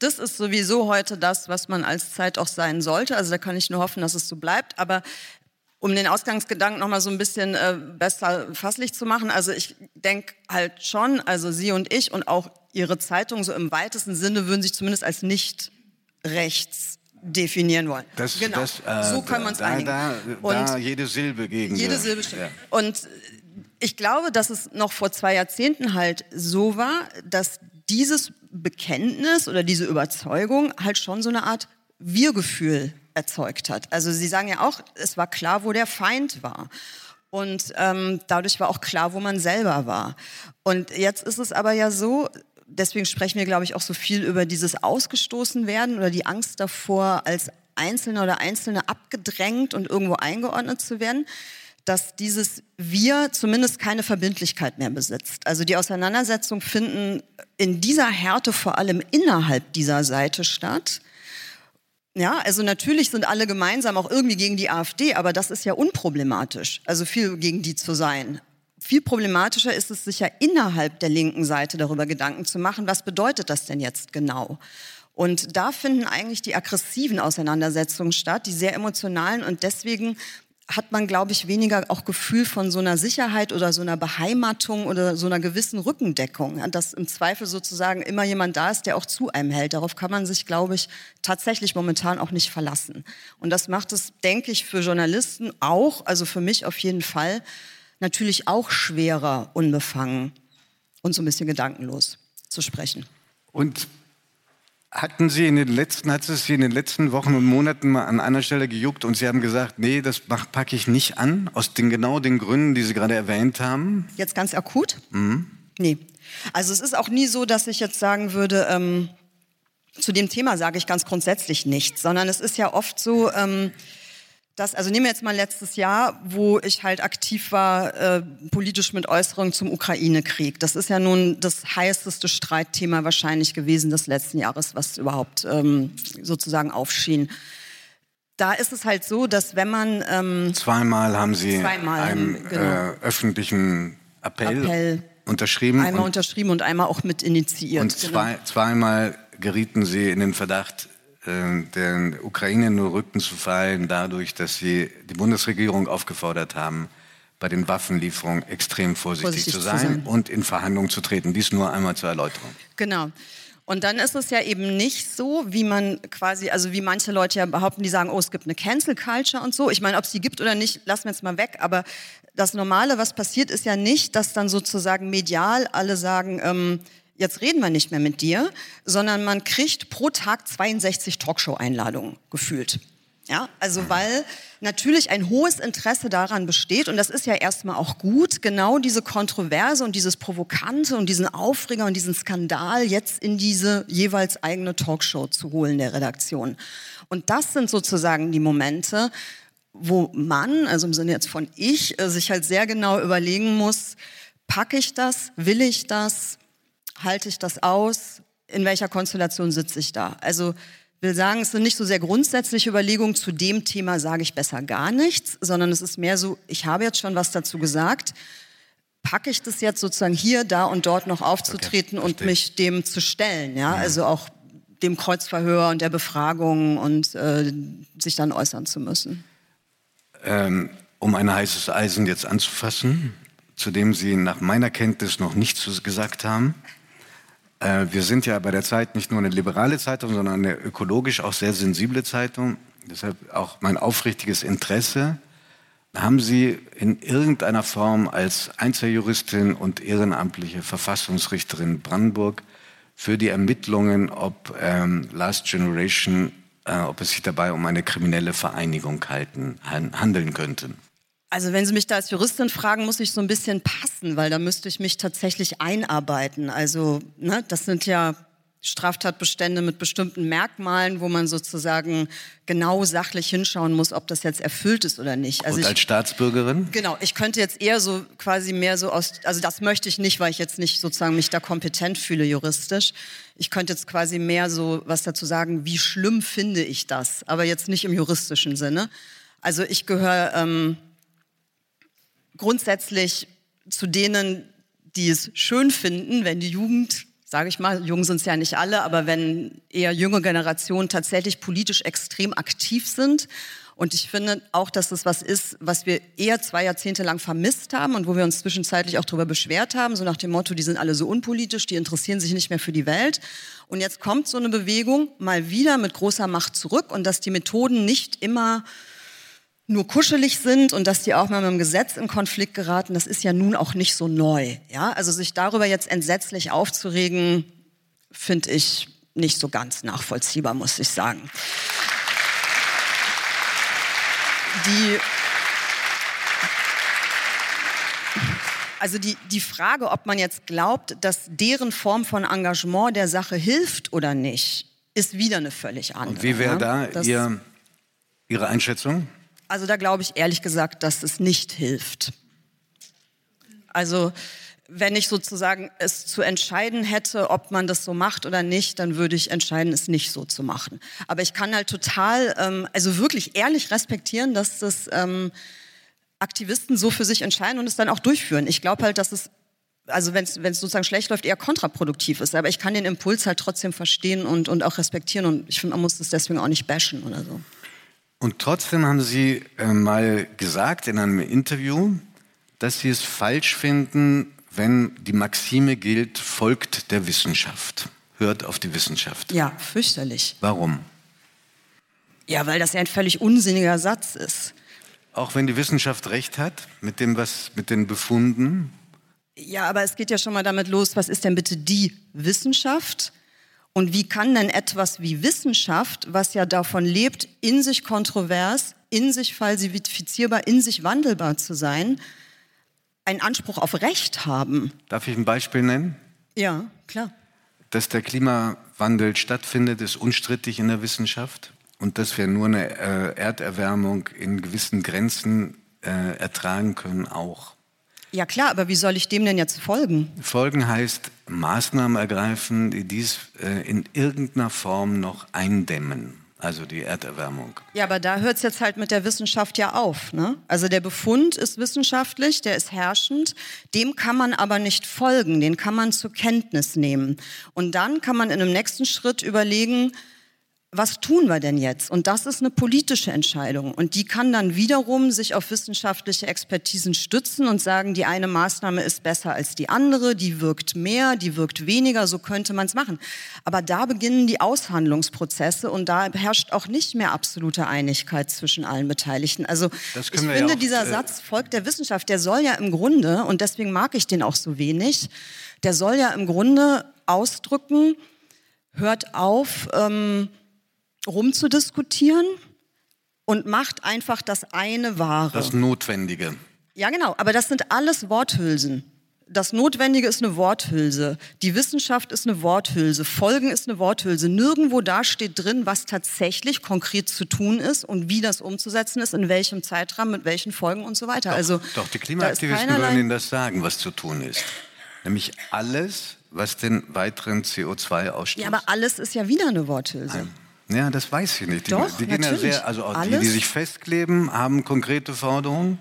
Das ist sowieso heute das, was man als Zeit auch sein sollte. Also da kann ich nur hoffen, dass es so bleibt. Aber um den Ausgangsgedanken noch mal so ein bisschen äh, besser fasslich zu machen, also ich denke halt schon, also Sie und ich und auch Ihre Zeitung so im weitesten Sinne würden sich zumindest als nicht rechts definieren wollen. Das, genau. Das, äh, so können wir uns da, einigen. Da, und da jede Silbe gegen. Jede Silbe stimmt. Ja. Und ich glaube, dass es noch vor zwei Jahrzehnten halt so war, dass dieses Bekenntnis oder diese Überzeugung halt schon so eine Art Wir-Gefühl erzeugt hat. Also Sie sagen ja auch, es war klar, wo der Feind war. Und ähm, dadurch war auch klar, wo man selber war. Und jetzt ist es aber ja so, deswegen sprechen wir, glaube ich, auch so viel über dieses Ausgestoßenwerden oder die Angst davor, als Einzelne oder Einzelne abgedrängt und irgendwo eingeordnet zu werden, dass dieses Wir zumindest keine Verbindlichkeit mehr besitzt. Also die Auseinandersetzungen finden in dieser Härte vor allem innerhalb dieser Seite statt. Ja, also natürlich sind alle gemeinsam auch irgendwie gegen die AfD, aber das ist ja unproblematisch, also viel gegen die zu sein. Viel problematischer ist es sich ja innerhalb der linken Seite darüber Gedanken zu machen, was bedeutet das denn jetzt genau? Und da finden eigentlich die aggressiven Auseinandersetzungen statt, die sehr emotionalen und deswegen hat man, glaube ich, weniger auch Gefühl von so einer Sicherheit oder so einer Beheimatung oder so einer gewissen Rückendeckung, dass im Zweifel sozusagen immer jemand da ist, der auch zu einem hält. Darauf kann man sich, glaube ich, tatsächlich momentan auch nicht verlassen. Und das macht es, denke ich, für Journalisten auch, also für mich auf jeden Fall, natürlich auch schwerer, unbefangen und so ein bisschen gedankenlos zu sprechen. Und Hatten Sie in den letzten, hat es Sie in den letzten Wochen und Monaten mal an einer Stelle gejuckt und Sie haben gesagt, nee, das packe ich nicht an, aus den genau den Gründen, die Sie gerade erwähnt haben? Jetzt ganz akut? Mhm. Nee. Also es ist auch nie so, dass ich jetzt sagen würde, ähm, zu dem Thema sage ich ganz grundsätzlich nichts, sondern es ist ja oft so, ähm, dass, also nehmen wir jetzt mal letztes Jahr, wo ich halt aktiv war, äh, politisch mit Äußerungen zum Ukraine-Krieg. Das ist ja nun das heißeste Streitthema wahrscheinlich gewesen des letzten Jahres, was überhaupt ähm, sozusagen aufschien. Da ist es halt so, dass wenn man... Ähm, zweimal haben Sie zweimal einen haben, genau. äh, öffentlichen Appell, Appell, unterschrieben. Einmal unterschrieben und einmal auch mit initiiert. Und genau. zwei, zweimal gerieten Sie in den Verdacht, äh, der Ukraine nur Rücken zu fallen, dadurch, dass sie die Bundesregierung aufgefordert haben, bei den Waffenlieferungen extrem vorsichtig, vorsichtig zu, sein zu, sein und in Verhandlungen zu treten. Dies nur einmal zur Erläuterung. Genau. Und dann ist es ja eben nicht so, wie man quasi, also wie manche Leute ja behaupten, die sagen, oh, es gibt eine Cancel Culture und so. Ich meine, ob es die gibt oder nicht, lassen wir jetzt mal weg. Aber das Normale, was passiert, ist ja nicht, dass dann sozusagen medial alle sagen, ähm, jetzt reden wir nicht mehr mit dir, sondern man kriegt pro Tag 62 Talkshow-Einladungen gefühlt. Ja, also weil natürlich ein hohes Interesse daran besteht und das ist ja erstmal auch gut, genau diese Kontroverse und dieses Provokante und diesen Aufreger und diesen Skandal jetzt in diese jeweils eigene Talkshow zu holen der Redaktion. Und das sind sozusagen die Momente, wo man, also im Sinne jetzt von ich, äh, sich halt sehr genau überlegen muss, packe ich das, will ich das, halte ich das aus? In welcher Konstellation sitze ich da? Also will sagen, es sind nicht so sehr grundsätzliche Überlegungen zu dem Thema, sage ich besser gar nichts, sondern es ist mehr so, ich habe jetzt schon was dazu gesagt, packe ich das jetzt sozusagen hier, da und dort noch aufzutreten okay, und mich dem zu stellen, ja, ja. also auch dem Kreuzverhör und der Befragung und äh, sich dann äußern zu müssen. Ähm, um ein heißes Eisen jetzt anzufassen, zu dem Sie nach meiner Kenntnis noch nichts gesagt haben. Äh, wir sind ja bei der Zeit nicht nur eine liberale Zeitung, sondern eine ökologisch auch sehr sensible Zeitung. Deshalb auch mein aufrichtiges Interesse. Haben Sie in irgendeiner Form als Einzeljuristin und ehrenamtliche Verfassungsrichterin Brandenburg für die Ermittlungen, ob ähm, Last Generation, äh, ob es sich dabei um eine kriminelle Vereinigung halten, handeln könnte? Also wenn Sie mich da als Juristin fragen, muss ich so ein bisschen passen, weil da müsste ich mich tatsächlich einarbeiten. Also ne, das sind ja Straftatbestände mit bestimmten Merkmalen, wo man sozusagen genau sachlich hinschauen muss, ob das jetzt erfüllt ist oder nicht. Also Und als ich, Staatsbürgerin? Genau, ich könnte jetzt eher so quasi mehr so aus, also das möchte ich nicht, weil ich jetzt nicht sozusagen mich da kompetent fühle juristisch. Ich könnte jetzt quasi mehr so was dazu sagen, wie schlimm finde ich das, aber jetzt nicht im juristischen Sinne. Also ich gehöre ähm, grundsätzlich zu denen, die es schön finden, wenn die Jugend, sage ich mal, jung sind es ja nicht alle, aber wenn eher junge Generationen tatsächlich politisch extrem aktiv sind. Und ich finde auch, dass das was ist, was wir eher zwei Jahrzehnte lang vermisst haben und wo wir uns zwischenzeitlich auch darüber beschwert haben, so nach dem Motto, die sind alle so unpolitisch, die interessieren sich nicht mehr für die Welt. Und jetzt kommt so eine Bewegung mal wieder mit großer Macht zurück und dass die Methoden nicht immer nur kuschelig sind und dass die auch mal mit dem Gesetz in Konflikt geraten, das ist ja nun auch nicht so neu. Ja? Also sich darüber jetzt entsetzlich aufzuregen, finde ich nicht so ganz nachvollziehbar, muss ich sagen. Die, also die, die Frage, ob man jetzt glaubt, dass deren Form von Engagement der Sache hilft oder nicht, ist wieder eine völlig andere. Und wie wäre da Ihr, Ihre Einschätzung? Also da glaube ich ehrlich gesagt, dass es nicht hilft. Also wenn ich sozusagen es zu entscheiden hätte, ob man das so macht oder nicht, dann würde ich entscheiden, es nicht so zu machen. Aber ich kann halt total, ähm, also wirklich ehrlich respektieren, dass das ähm, Aktivisten so für sich entscheiden und es dann auch durchführen. Ich glaube halt, dass es, also wenn es sozusagen schlecht läuft, eher kontraproduktiv ist. Aber ich kann den Impuls halt trotzdem verstehen und, und auch respektieren und ich finde, man muss das deswegen auch nicht bashen oder so. Und trotzdem haben Sie äh, mal gesagt in einem Interview, dass Sie es falsch finden, wenn die Maxime gilt, folgt der Wissenschaft, hört auf die Wissenschaft. Ja, fürchterlich. Warum? Ja, weil das ja ein völlig unsinniger Satz ist. Auch wenn die Wissenschaft recht hat mit dem, was mit den Befunden? Ja, aber es geht ja schon mal damit los, was ist denn bitte die Wissenschaft? Und wie kann denn etwas wie Wissenschaft, was ja davon lebt, in sich kontrovers, in sich falsifizierbar, in sich wandelbar zu sein, einen Anspruch auf Recht haben? Darf ich ein Beispiel nennen? Ja, klar. Dass der Klimawandel stattfindet, ist unstrittig in der Wissenschaft und dass wir nur eine äh, Erderwärmung in gewissen Grenzen äh, ertragen können, auch. Ja klar, aber wie soll ich dem denn jetzt folgen? Folgen heißt Maßnahmen ergreifen, die dies äh, in irgendeiner Form noch eindämmen. Also die Erderwärmung. Ja, aber da hört es jetzt halt mit der Wissenschaft ja auf. Ne? Also der Befund ist wissenschaftlich, der ist herrschend, dem kann man aber nicht folgen, den kann man zur Kenntnis nehmen. Und dann kann man in einem nächsten Schritt überlegen, was tun wir denn jetzt? Und das ist eine politische Entscheidung. Und die kann dann wiederum sich auf wissenschaftliche Expertisen stützen und sagen, die eine Maßnahme ist besser als die andere, die wirkt mehr, die wirkt weniger, so könnte man es machen. Aber da beginnen die Aushandlungsprozesse und da herrscht auch nicht mehr absolute Einigkeit zwischen allen Beteiligten. Also ich finde, ja auch, dieser äh Satz folgt der Wissenschaft, der soll ja im Grunde, und deswegen mag ich den auch so wenig, der soll ja im Grunde ausdrücken, hört auf, ähm, rumzudiskutieren und macht einfach das eine Wahre. Das Notwendige. Ja, genau. Aber das sind alles Worthülsen. Das Notwendige ist eine Worthülse. Die Wissenschaft ist eine Worthülse. Folgen ist eine Worthülse. Nirgendwo da steht drin, was tatsächlich konkret zu tun ist und wie das umzusetzen ist, in welchem Zeitrahmen, mit welchen Folgen und so weiter. Doch, also, doch die Klimaaktivisten würden Ihnen das sagen, was zu tun ist. Nämlich alles, was den weiteren CO2-Ausstoß. Ja, aber alles ist ja wieder eine Worthülse. Nein. Ja, das weiß ich nicht. Die, Doch, die gehen natürlich. ja sehr, also auch die, die sich festkleben, haben konkrete Forderungen.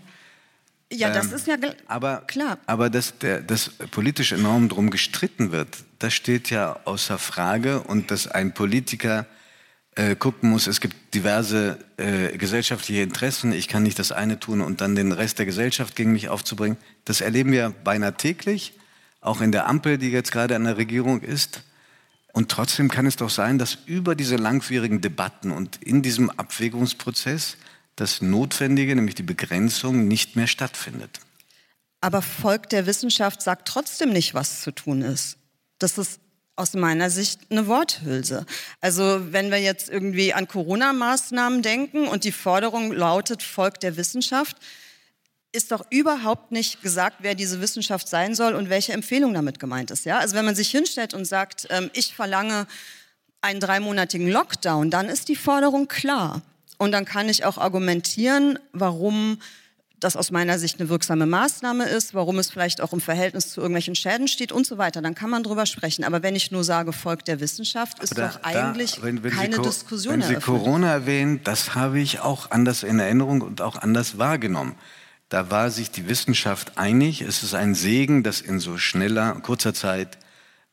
Ja, das ähm, ist ja aber, klar. Aber dass, der, dass politisch enorm drum gestritten wird, das steht ja außer Frage. Und dass ein Politiker äh, gucken muss, es gibt diverse äh, gesellschaftliche Interessen, ich kann nicht das eine tun und dann den Rest der Gesellschaft gegen mich aufzubringen, das erleben wir beinahe täglich, auch in der Ampel, die jetzt gerade an der Regierung ist. Und trotzdem kann es doch sein, dass über diese langwierigen Debatten und in diesem Abwägungsprozess das Notwendige, nämlich die Begrenzung, nicht mehr stattfindet. Aber Volk der Wissenschaft sagt trotzdem nicht, was zu tun ist. Das ist aus meiner Sicht eine Worthülse. Also wenn wir jetzt irgendwie an Corona-Maßnahmen denken und die Forderung lautet Volk der Wissenschaft, ist doch überhaupt nicht gesagt, wer diese Wissenschaft sein soll und welche Empfehlung damit gemeint ist. Ja? Also wenn man sich hinstellt und sagt, ähm, ich verlange einen dreimonatigen Lockdown, dann ist die Forderung klar. Und dann kann ich auch argumentieren, warum das aus meiner Sicht eine wirksame Maßnahme ist, warum es vielleicht auch im Verhältnis zu irgendwelchen Schäden steht und so weiter. Dann kann man drüber sprechen. Aber wenn ich nur sage, folgt der Wissenschaft, ist da, doch eigentlich da, wenn, wenn keine Sie, Diskussion Wenn Sie eröffnet. Corona erwähnen, das habe ich auch anders in Erinnerung und auch anders wahrgenommen. Da war sich die Wissenschaft einig. Es ist ein Segen, dass in so schneller, kurzer Zeit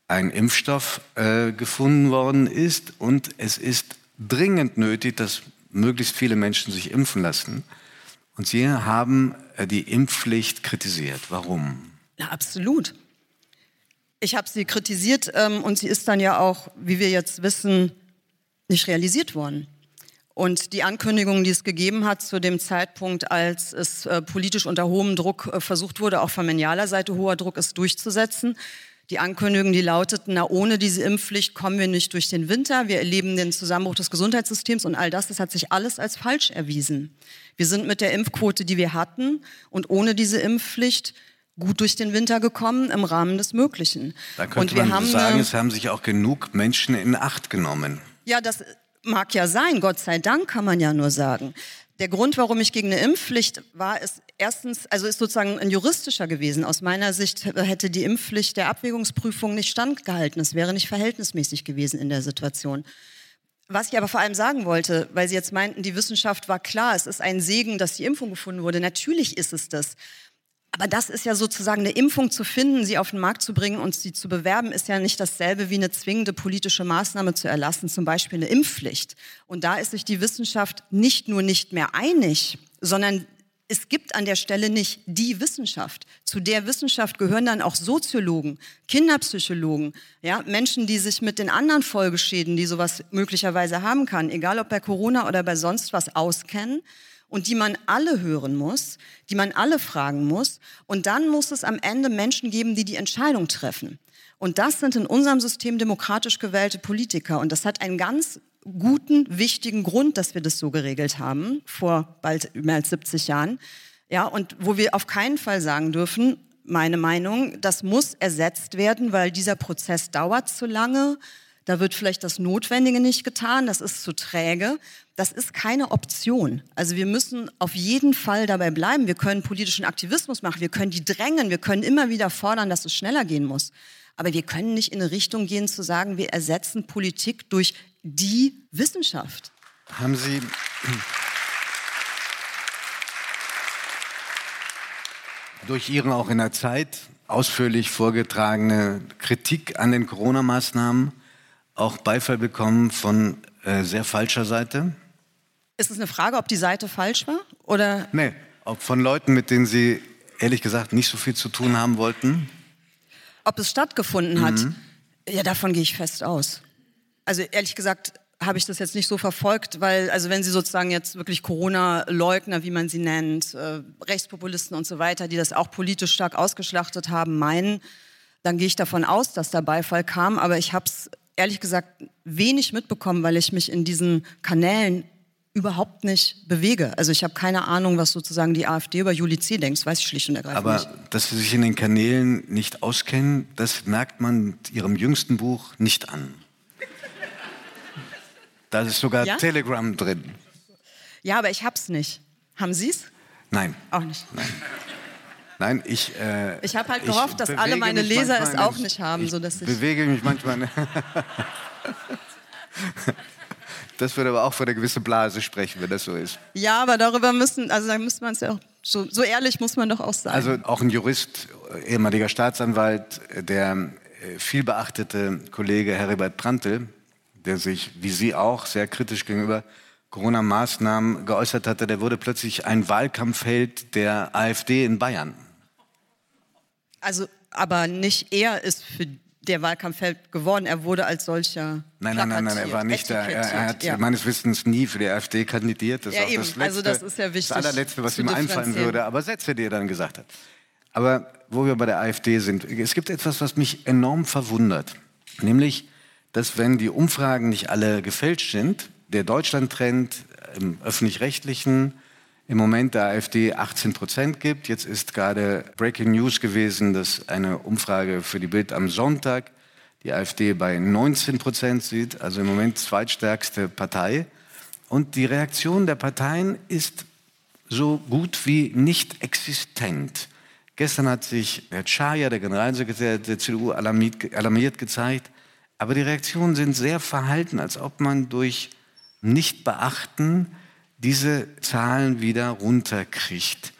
ein Impfstoff äh, gefunden worden ist. Und es ist dringend nötig, dass möglichst viele Menschen sich impfen lassen. Und Sie haben äh, die Impfpflicht kritisiert. Warum? Ja, absolut. Ich habe sie kritisiert ähm, und sie ist dann ja auch, wie wir jetzt wissen, nicht realisiert worden. Und die Ankündigungen, die es gegeben hat zu dem Zeitpunkt, als es äh, politisch unter hohem Druck äh, versucht wurde, auch von medialer Seite hoher Druck ist durchzusetzen, die Ankündigungen, die lauteten, na, ohne diese Impfpflicht kommen wir nicht durch den Winter, wir erleben den Zusammenbruch des Gesundheitssystems und all das, das hat sich alles als falsch erwiesen. Wir sind mit der Impfquote, die wir hatten und ohne diese Impfpflicht gut durch den Winter gekommen im Rahmen des Möglichen. Da könnte und wir man haben sagen, es haben sich auch genug Menschen in Acht genommen. Ja, das mag ja sein, Gott sei Dank kann man ja nur sagen. Der Grund, warum ich gegen eine Impfpflicht war, ist erstens, also ist sozusagen ein juristischer gewesen. Aus meiner Sicht hätte die Impfpflicht der Abwägungsprüfung nicht standgehalten. Es wäre nicht verhältnismäßig gewesen in der Situation. Was ich aber vor allem sagen wollte, weil Sie jetzt meinten, die Wissenschaft war klar, es ist ein Segen, dass die Impfung gefunden wurde. Natürlich ist es das. Aber das ist ja sozusagen eine Impfung zu finden, sie auf den Markt zu bringen und sie zu bewerben, ist ja nicht dasselbe wie eine zwingende politische Maßnahme zu erlassen, zum Beispiel eine Impfpflicht. Und da ist sich die Wissenschaft nicht nur nicht mehr einig, sondern es gibt an der Stelle nicht die Wissenschaft. Zu der Wissenschaft gehören dann auch Soziologen, Kinderpsychologen, ja, Menschen, die sich mit den anderen Folgeschäden, die sowas möglicherweise haben kann, egal ob bei Corona oder bei sonst was, auskennen und die man alle hören muss, die man alle fragen muss. Und dann muss es am Ende Menschen geben, die die Entscheidung treffen. Und das sind in unserem System demokratisch gewählte Politiker. Und das hat einen ganz guten, wichtigen Grund, dass wir das so geregelt haben, vor bald mehr als 70 Jahren. Ja, und wo wir auf keinen Fall sagen dürfen, meine Meinung, das muss ersetzt werden, weil dieser Prozess dauert zu lange. Da wird vielleicht das Notwendige nicht getan, das ist zu träge. Das ist keine Option. Also wir müssen auf jeden Fall dabei bleiben. Wir können politischen Aktivismus machen, wir können die drängen, wir können immer wieder fordern, dass es schneller gehen muss. Aber wir können nicht in eine Richtung gehen zu sagen, wir ersetzen Politik durch die Wissenschaft. Haben Sie durch Ihre auch in der Zeit ausführlich vorgetragene Kritik an den Corona-Maßnahmen auch Beifall bekommen von äh, sehr falscher Seite? Ist es eine Frage, ob die Seite falsch war? Oder? Nee, ob von Leuten, mit denen Sie ehrlich gesagt nicht so viel zu tun haben wollten? Ob es stattgefunden hat? Mhm. Ja, davon gehe ich fest aus. Also ehrlich gesagt habe ich das jetzt nicht so verfolgt, weil, also wenn Sie sozusagen jetzt wirklich Corona-Leugner, wie man sie nennt, äh, Rechtspopulisten und so weiter, die das auch politisch stark ausgeschlachtet haben, meinen, dann gehe ich davon aus, dass der Beifall kam. Aber ich habe es ehrlich gesagt wenig mitbekommen, weil ich mich in diesen Kanälen überhaupt nicht bewege. Also ich habe keine Ahnung, was sozusagen die AfD über Juli C. denkt, das weiß ich schlicht und ergreifend Aber nicht. dass Sie sich in den Kanälen nicht auskennen, das merkt man mit Ihrem jüngsten Buch nicht an. Da ist sogar ja? Telegram drin. Ja, aber ich hab's nicht. Haben Sie es? Nein. Auch nicht. Nein. Nein, ich. Äh, ich habe halt gehofft, dass alle meine Leser es auch nicht haben, so dass ich bewege mich manchmal. [laughs] das würde aber auch von einer gewissen Blase sprechen, wenn das so ist. Ja, aber darüber müssen, also da müsste man es ja auch so, so ehrlich muss man doch auch sein. Also auch ein Jurist, ehemaliger Staatsanwalt, der äh, viel beachtete Kollege Heribert Prantl, der sich, wie Sie auch, sehr kritisch gegenüber Corona-Maßnahmen geäußert hatte, der wurde plötzlich ein Wahlkampfheld der AfD in Bayern. Also, aber nicht er ist für der Wahlkampffeld geworden. Er wurde als solcher. Nein, nein, nein, nein, er war nicht der. Er, er hat ja. meines Wissens nie für die AfD kandidiert. Das ja, ist auch eben. das letzte, also das ist ja wichtig. Das allerletzte, was ihm einfallen würde. Aber Sätze, die er dann gesagt hat. Aber wo wir bei der AfD sind, es gibt etwas, was mich enorm verwundert. Nämlich, dass wenn die Umfragen nicht alle gefälscht sind, der Deutschland-Trend im öffentlich-rechtlichen im Moment der AfD 18 Prozent gibt. Jetzt ist gerade Breaking News gewesen, dass eine Umfrage für die Bild am Sonntag die AfD bei 19 Prozent sieht, also im Moment zweitstärkste Partei. Und die Reaktion der Parteien ist so gut wie nicht existent. Gestern hat sich Herr Schaja, der Generalsekretär der CDU, alarmiert gezeigt. Aber die Reaktionen sind sehr verhalten, als ob man durch Nichtbeachten diese Zahlen wieder runterkriegt.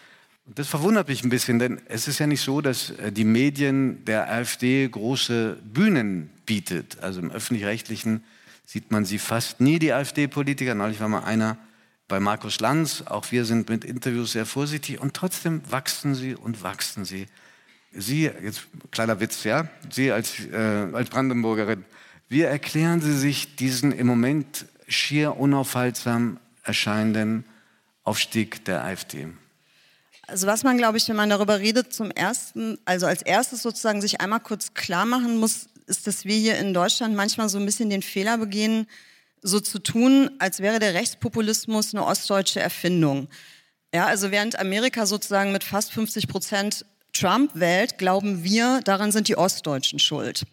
Und das verwundert mich ein bisschen, denn es ist ja nicht so, dass äh, die Medien der AfD große Bühnen bietet. Also im öffentlich-rechtlichen sieht man sie fast nie, die AfD-Politiker. Neulich war mal einer bei Markus Lanz. Auch wir sind mit Interviews sehr vorsichtig und trotzdem wachsen sie und wachsen sie. Sie, jetzt kleiner Witz, ja, Sie als, äh, als Brandenburgerin, wie erklären Sie sich diesen im Moment schier unaufhaltsam erscheinenden Aufstieg der AfD? Also was man, glaube ich, wenn man darüber redet, zum ersten, also als erstes sozusagen sich einmal kurz klar machen muss, ist, dass wir hier in Deutschland manchmal so ein bisschen den Fehler begehen, so zu tun, als wäre der Rechtspopulismus eine ostdeutsche Erfindung. Ja, also während Amerika sozusagen mit fast 50 Prozent Trump wählt, glauben wir, daran sind die Ostdeutschen schuld.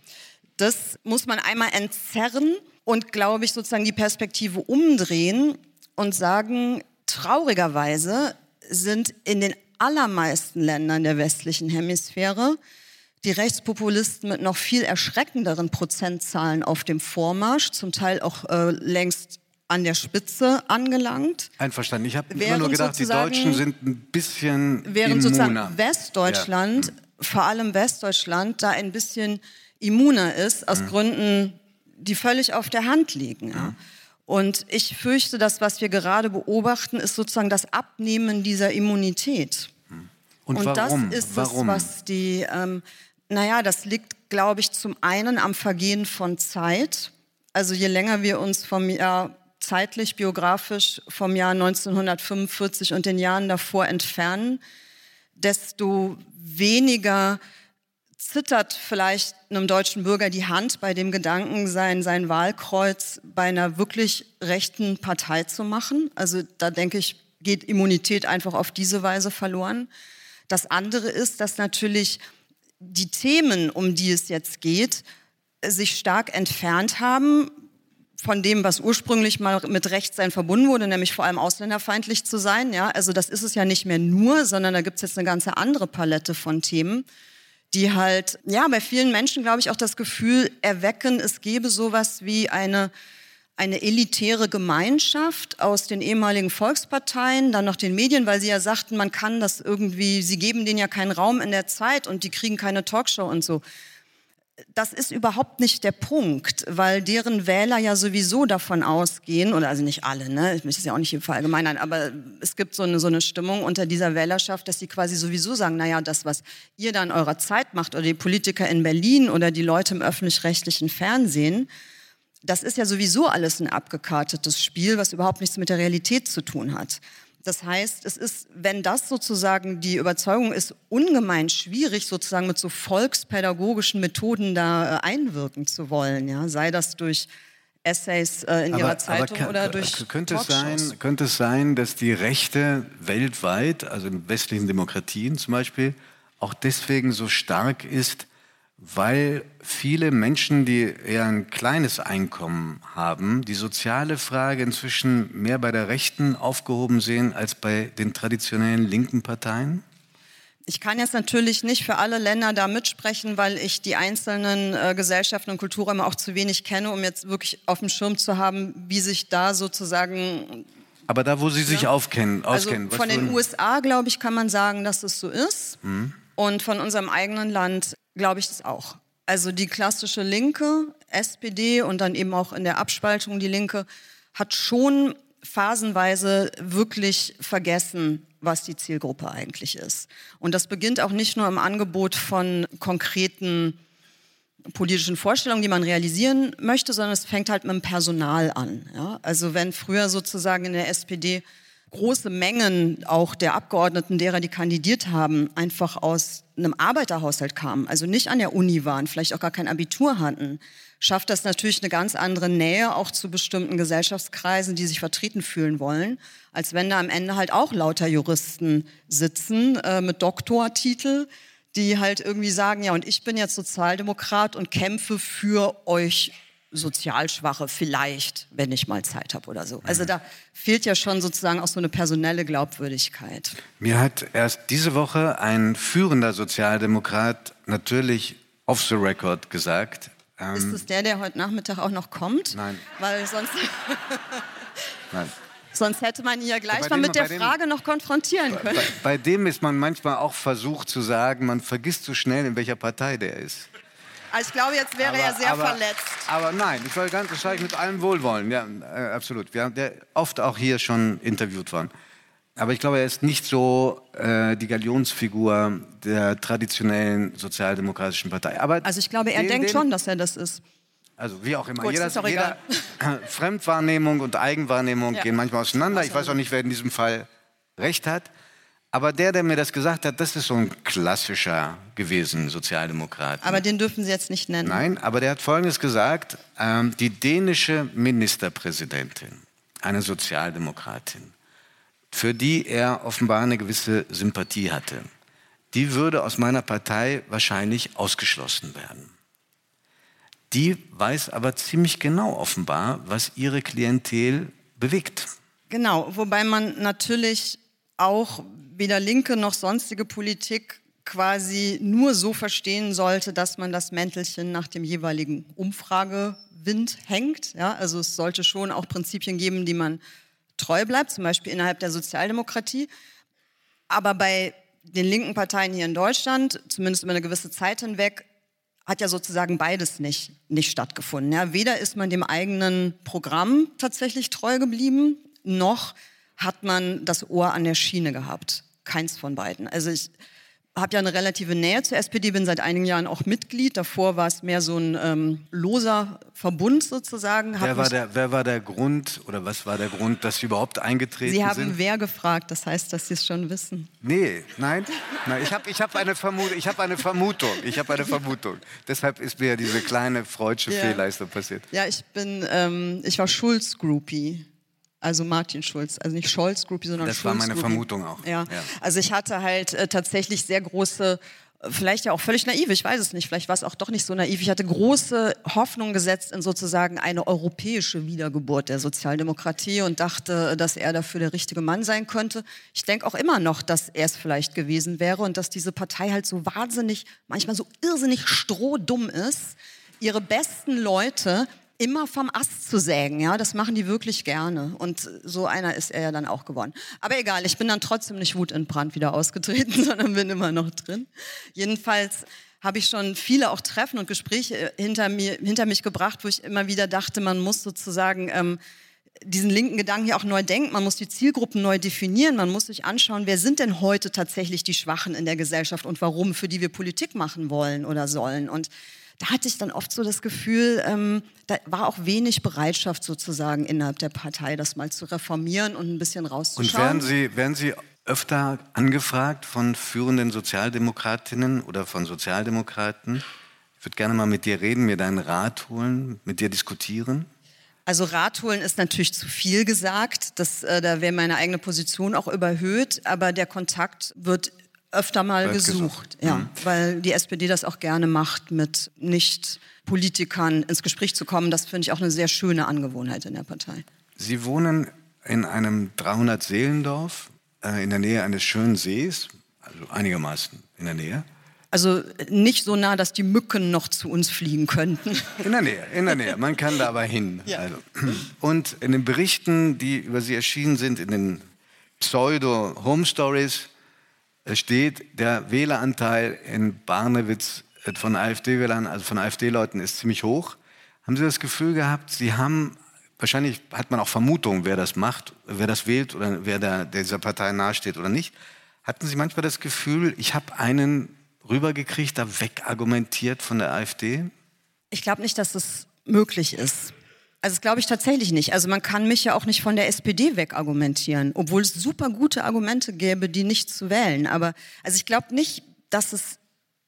Das muss man einmal entzerren und, glaube ich, sozusagen die Perspektive umdrehen und sagen, traurigerweise sind in den allermeisten Ländern der westlichen Hemisphäre die Rechtspopulisten mit noch viel erschreckenderen Prozentzahlen auf dem Vormarsch, zum Teil auch äh, längst an der Spitze angelangt. Einverstanden. Ich habe immer nur gedacht, die Deutschen sind ein bisschen Während immuner. sozusagen Westdeutschland, ja. vor allem Westdeutschland, da ein bisschen immuner ist, aus mhm. Gründen, die völlig auf der Hand liegen. Mhm. Und ich fürchte, das, was wir gerade beobachten, ist sozusagen das Abnehmen dieser Immunität. Mhm. Und, Und warum? das ist warum? es, was die, ähm, naja, das liegt, glaube ich, zum einen am Vergehen von Zeit. Also je länger wir uns vom Jahr zeitlich, biografisch vom Jahr 1945 und den Jahren davor entfernen, desto weniger zittert vielleicht einem deutschen Bürger die Hand bei dem Gedanken, sein, sein Wahlkreuz bei einer wirklich rechten Partei zu machen. Also da denke ich, geht Immunität einfach auf diese Weise verloren. Das andere ist, dass natürlich die Themen, um die es jetzt geht, sich stark entfernt haben von dem, was ursprünglich mal mit Rechtssein verbunden wurde, nämlich vor allem ausländerfeindlich zu sein. Ja, also das ist es ja nicht mehr nur, sondern da gibt es jetzt eine ganze andere Palette von Themen, die halt, ja, bei vielen Menschen, glaube ich, auch das Gefühl erwecken, es gäbe sowas wie eine eine elitäre Gemeinschaft aus den ehemaligen Volksparteien, dann noch den Medien, weil sie ja sagten, man kann das irgendwie, sie geben denen ja keinen Raum in der Zeit und die kriegen keine Talkshow und so. Das ist überhaupt nicht der Punkt, weil deren Wähler ja sowieso davon ausgehen, oder also nicht alle, ne? ich möchte es ja auch nicht im Verallgemeinern, aber es gibt so eine, so eine Stimmung unter dieser Wählerschaft, dass sie quasi sowieso sagen, naja, das, was ihr da in eurer Zeit macht oder die Politiker in Berlin oder die Leute im öffentlich-rechtlichen Fernsehen, das ist ja sowieso alles ein abgekartetes Spiel, was überhaupt nichts mit der Realität zu tun hat. Das heißt, es ist, wenn das sozusagen die Überzeugung ist, ungemein schwierig, sozusagen mit so volkspädagogischen Methoden da äh, einwirken zu wollen, ja, sei das durch Essays äh, in aber, ihrer Zeitung kann, oder durch könnte es sein, könnte es sein, dass die Rechte weltweit, also in westlichen Demokratien zum Beispiel, auch deswegen so stark ist, weil viele Menschen, die eher ein kleines Einkommen haben, die soziale Frage inzwischen mehr bei der Rechten aufgehoben sehen als bei den traditionellen linken Parteien? Ich kann jetzt natürlich nicht für alle Länder da mitsprechen, weil ich die einzelnen äh, Gesellschaften und Kulturräume auch zu wenig kenne, um jetzt wirklich auf dem Schirm zu haben, wie sich da sozusagen aber da, wo Sie sich ja. aufkennen, also auskennen. Also von den USA, glaube ich, kann man sagen, dass es so ist. Mhm. Und von unserem eigenen Land glaube ich das auch. Also die klassische Linke, SPD und dann eben auch in der Abspaltung die Linke, hat schon phasenweise wirklich vergessen, was die Zielgruppe eigentlich ist. Und das beginnt auch nicht nur im Angebot von konkreten politischen Vorstellungen, die man realisieren möchte, sondern es fängt halt mit dem Personal an. Ja? Also wenn früher sozusagen in der SPD große Mengen auch der Abgeordneten, derer die kandidiert haben, einfach aus einem Arbeiterhaushalt kamen, also nicht an der Uni waren, vielleicht auch gar kein Abitur hatten, schafft das natürlich eine ganz andere Nähe auch zu bestimmten Gesellschaftskreisen, die sich vertreten fühlen wollen, als wenn da am Ende halt auch lauter Juristen sitzen äh, mit Doktortitel, die halt irgendwie sagen, ja, und ich bin jetzt Sozialdemokrat und kämpfe für euch Sozialschwache vielleicht, wenn ich mal Zeit habe oder so. Also da fehlt ja schon sozusagen auch so eine personelle Glaubwürdigkeit. Mir hat erst diese Woche ein führender Sozialdemokrat natürlich off the record gesagt. Ähm, Ist es der, der heute Nachmittag auch noch kommt? Nein. Weil sonst. [laughs] Nein. Sonst hätte man ihn ja gleich mal mit der dem, Frage noch konfrontieren können. Bei, bei, dem ist man manchmal auch versucht zu sagen, man vergisst so schnell, in welcher Partei der ist. Also ich glaube, jetzt wäre aber, er sehr aber, verletzt. Aber nein, ich will ganz, das sage ich mit allem Wohlwollen. Ja, äh, absolut. Wir haben der oft auch hier schon interviewt worden. Aber ich glaube, er ist nicht so äh, die Galionsfigur der traditionellen sozialdemokratischen Partei. Aber also ich glaube, er den, denkt den, schon, dass er das ist. Also wie auch immer. Gut, jeder, ist jeder [laughs] Fremdwahrnehmung und Eigenwahrnehmung ja. gehen manchmal auseinander. Also, ich weiß auch nicht, wer in diesem Fall recht hat. Aber der, der mir das gesagt hat, das ist so ein klassischer gewesen Sozialdemokrat. Aber den dürfen Sie jetzt nicht nennen. Nein, aber der hat Folgendes gesagt. Ähm, die dänische Ministerpräsidentin, eine Sozialdemokratin, für die er offenbar eine gewisse Sympathie hatte, die würde aus meiner Partei wahrscheinlich ausgeschlossen werden. Die weiß aber ziemlich genau offenbar, was ihre Klientel bewegt. Genau, wobei man natürlich auch weder linke noch sonstige Politik quasi nur so verstehen sollte, dass man das Mäntelchen nach dem jeweiligen Umfragewind hängt. Ja, also es sollte schon auch Prinzipien geben, die man treu bleibt, zum Beispiel innerhalb der Sozialdemokratie. Aber bei den linken Parteien hier in Deutschland, zumindest über eine gewisse Zeit hinweg, hat ja sozusagen beides nicht, nicht stattgefunden. Ja, weder ist man dem eigenen Programm tatsächlich treu geblieben, noch hat man das Ohr an der Schiene gehabt. Keins von beiden. Also ich habe ja eine relative Nähe zur SPD, bin seit einigen Jahren auch Mitglied. Davor war es mehr so ein ähm, loser Verbund sozusagen. Wer war, der, wer war der Grund oder was war der Grund, dass Sie überhaupt eingetreten sind? Sie haben sind? wer gefragt, das heißt, dass Sie es schon wissen. Nee, nein, nein ich habe ich hab eine, Vermutung, ich hab eine Vermutung. Ich habe eine Vermutung. Deshalb ist mir diese kleine freudsche ja. Fehlleistung passiert. Ja, ich bin, ähm, ich war Schulz-Groupie. Also Martin Schulz, also nicht Scholz Groupie, sondern das Schulz. Das war meine Vermutung auch. Ja. ja. Also ich hatte halt äh, tatsächlich sehr große vielleicht ja auch völlig naiv, ich weiß es nicht, vielleicht war es auch doch nicht so naiv. Ich hatte große Hoffnung gesetzt in sozusagen eine europäische Wiedergeburt der Sozialdemokratie und dachte, dass er dafür der richtige Mann sein könnte. Ich denke auch immer noch, dass er es vielleicht gewesen wäre und dass diese Partei halt so wahnsinnig, manchmal so irrsinnig strohdumm ist, ihre besten Leute immer vom Ast zu sägen. Ja, das machen die wirklich gerne. Und so einer ist er ja dann auch geworden. Aber egal, ich bin dann trotzdem nicht wutentbrannt wieder ausgetreten, [laughs] sondern bin immer noch drin. Jedenfalls habe ich schon viele auch Treffen und Gespräche hinter, mir, hinter mich gebracht, wo ich immer wieder dachte, man muss sozusagen ähm, diesen linken Gedanken hier auch neu denken. Man muss die Zielgruppen neu definieren. Man muss sich anschauen, wer sind denn heute tatsächlich die Schwachen in der Gesellschaft und warum, für die wir Politik machen wollen oder sollen. Und da hatte ich dann oft so das Gefühl, ähm, da war auch wenig Bereitschaft sozusagen innerhalb der Partei, das mal zu reformieren und ein bisschen rauszuschauen. Und werden Sie, werden Sie öfter angefragt von führenden Sozialdemokratinnen oder von Sozialdemokraten? Ich würde gerne mal mit dir reden, mir deinen Rat holen, mit dir diskutieren. Also Rat holen ist natürlich zu viel gesagt. Das, äh, da wäre meine eigene Position auch überhöht. Aber der Kontakt wird öfter mal gesucht, gesucht. ja, mhm. weil die SPD das auch gerne macht, mit Nicht-Politikern ins Gespräch zu kommen. Das finde ich auch eine sehr schöne Angewohnheit in der Partei. Sie wohnen in einem 300-Seelendorf äh, in der Nähe eines schönen Sees, also einigermaßen in der Nähe. Also nicht so nah, dass die Mücken noch zu uns fliegen könnten. In der Nähe, in der Nähe. Man kann da aber hin. [laughs] Ja. Also. Und in den Berichten, die über Sie erschienen sind, in den Pseudo-Home Stories, steht, der Wähleranteil in Barnewitz äh, von AfD-Wählern, also von AfD-Leuten, ist ziemlich hoch. Haben Sie das Gefühl gehabt, Sie haben, wahrscheinlich hat man auch Vermutungen, wer das macht, wer das wählt oder wer der, dieser Partei nahesteht oder nicht. Hatten Sie manchmal das Gefühl, ich habe einen rübergekriegt, da wegargumentiert von der AfD? Ich glaube nicht, dass es möglich ist. Also das glaube ich tatsächlich nicht. Also man kann mich ja auch nicht von der SPD wegargumentieren, obwohl es super gute Argumente gäbe, die nicht zu wählen. Aber also ich glaube nicht, dass es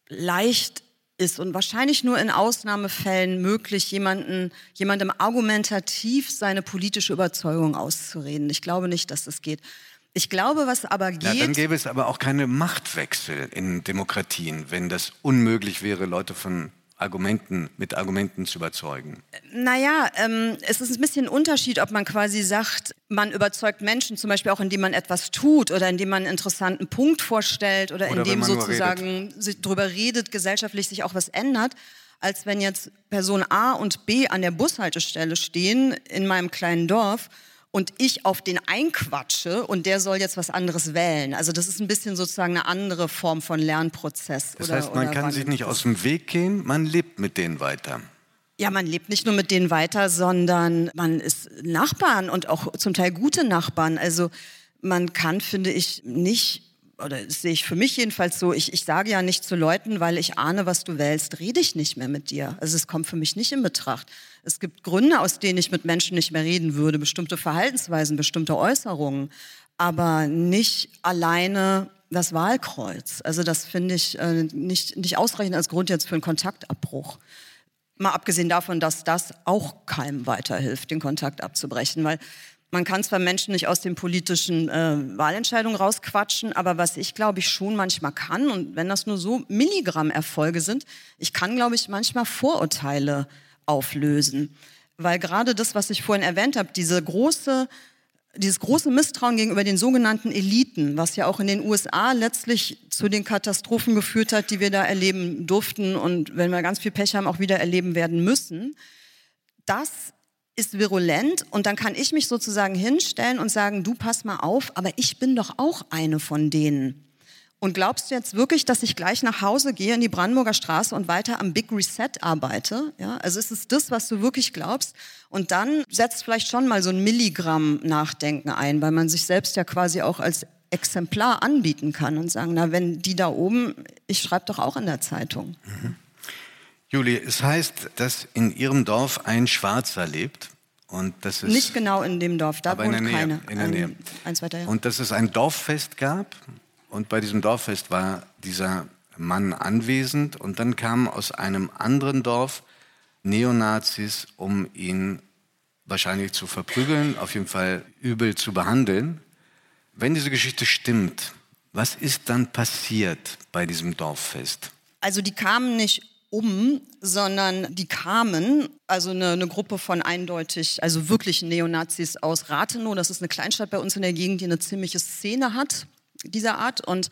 leicht ist und wahrscheinlich nur in Ausnahmefällen möglich, jemanden, jemandem argumentativ seine politische Überzeugung auszureden. Ich glaube nicht, dass das geht. Ich glaube, was aber geht. Ja, dann gäbe es aber auch keine Machtwechsel in Demokratien, wenn das unmöglich wäre, Leute von Argumenten, mit Argumenten zu überzeugen? Naja, ähm, es ist ein bisschen ein Unterschied, ob man quasi sagt, man überzeugt Menschen, zum Beispiel auch indem man etwas tut oder indem man einen interessanten Punkt vorstellt oder, oder indem sozusagen sich darüber redet, gesellschaftlich sich auch was ändert, als wenn jetzt Person A und B an der Bushaltestelle stehen in meinem kleinen Dorf und ich auf den einquatsche und der soll jetzt was anderes wählen. Also das ist ein bisschen sozusagen eine andere Form von Lernprozess. Das oder, heißt, man kann sich nicht aus dem Weg gehen, man lebt mit denen weiter. Ja, man lebt nicht nur mit denen weiter, sondern man ist Nachbarn und auch zum Teil gute Nachbarn. Also man kann, finde ich, nicht oder das sehe ich für mich jedenfalls so, ich, ich sage ja nicht zu Leuten, weil ich ahne, was du wählst, rede ich nicht mehr mit dir. Also es kommt für mich nicht in Betracht. Es gibt Gründe, aus denen ich mit Menschen nicht mehr reden würde, bestimmte Verhaltensweisen, bestimmte Äußerungen, aber nicht alleine das Wahlkreuz. Also das finde ich äh, nicht, nicht ausreichend als Grund jetzt für einen Kontaktabbruch. Mal abgesehen davon, dass das auch keinem weiterhilft, den Kontakt abzubrechen, weil man kann zwar Menschen nicht aus den politischen äh, Wahlentscheidungen rausquatschen, aber was ich glaube ich schon manchmal kann, und wenn das nur so Milligramm-Erfolge sind, ich kann glaube ich manchmal Vorurteile auflösen. Weil gerade das, was ich vorhin erwähnt habe, diese große, dieses große Misstrauen gegenüber den sogenannten Eliten, was ja auch in den USA letztlich zu den Katastrophen geführt hat, die wir da erleben durften und wenn wir ganz viel Pech haben, auch wieder erleben werden müssen, das ist virulent und dann kann ich mich sozusagen hinstellen und sagen, du pass mal auf, aber ich bin doch auch eine von denen. Und glaubst du jetzt wirklich, dass ich gleich nach Hause gehe in die Brandenburger Straße und weiter am Big Reset arbeite? Ja, also ist es das, was du wirklich glaubst? Und dann setzt vielleicht schon mal so ein Milligramm Nachdenken ein, weil man sich selbst ja quasi auch als Exemplar anbieten kann und sagen, na, wenn die da oben, ich schreibe doch auch in der Zeitung. Mhm. Julie, es heißt, dass in Ihrem Dorf ein Schwarzer lebt. Und das ist Nicht genau in dem Dorf, da wohnt in keine. In der Nähe. Ein, eins weiter, ja. Und dass es ein Dorffest gab. Und bei diesem Dorffest war dieser Mann anwesend. Und dann kamen aus einem anderen Dorf Neonazis, um ihn wahrscheinlich zu verprügeln, auf jeden Fall übel zu behandeln. Wenn diese Geschichte stimmt, was ist dann passiert bei diesem Dorffest? Also die kamen nicht um, sondern die kamen, also eine, eine, Gruppe von eindeutig, also wirklich Neonazis aus Rathenow, das ist eine Kleinstadt bei uns in der Gegend, die eine ziemliche Szene hat, dieser Art. Und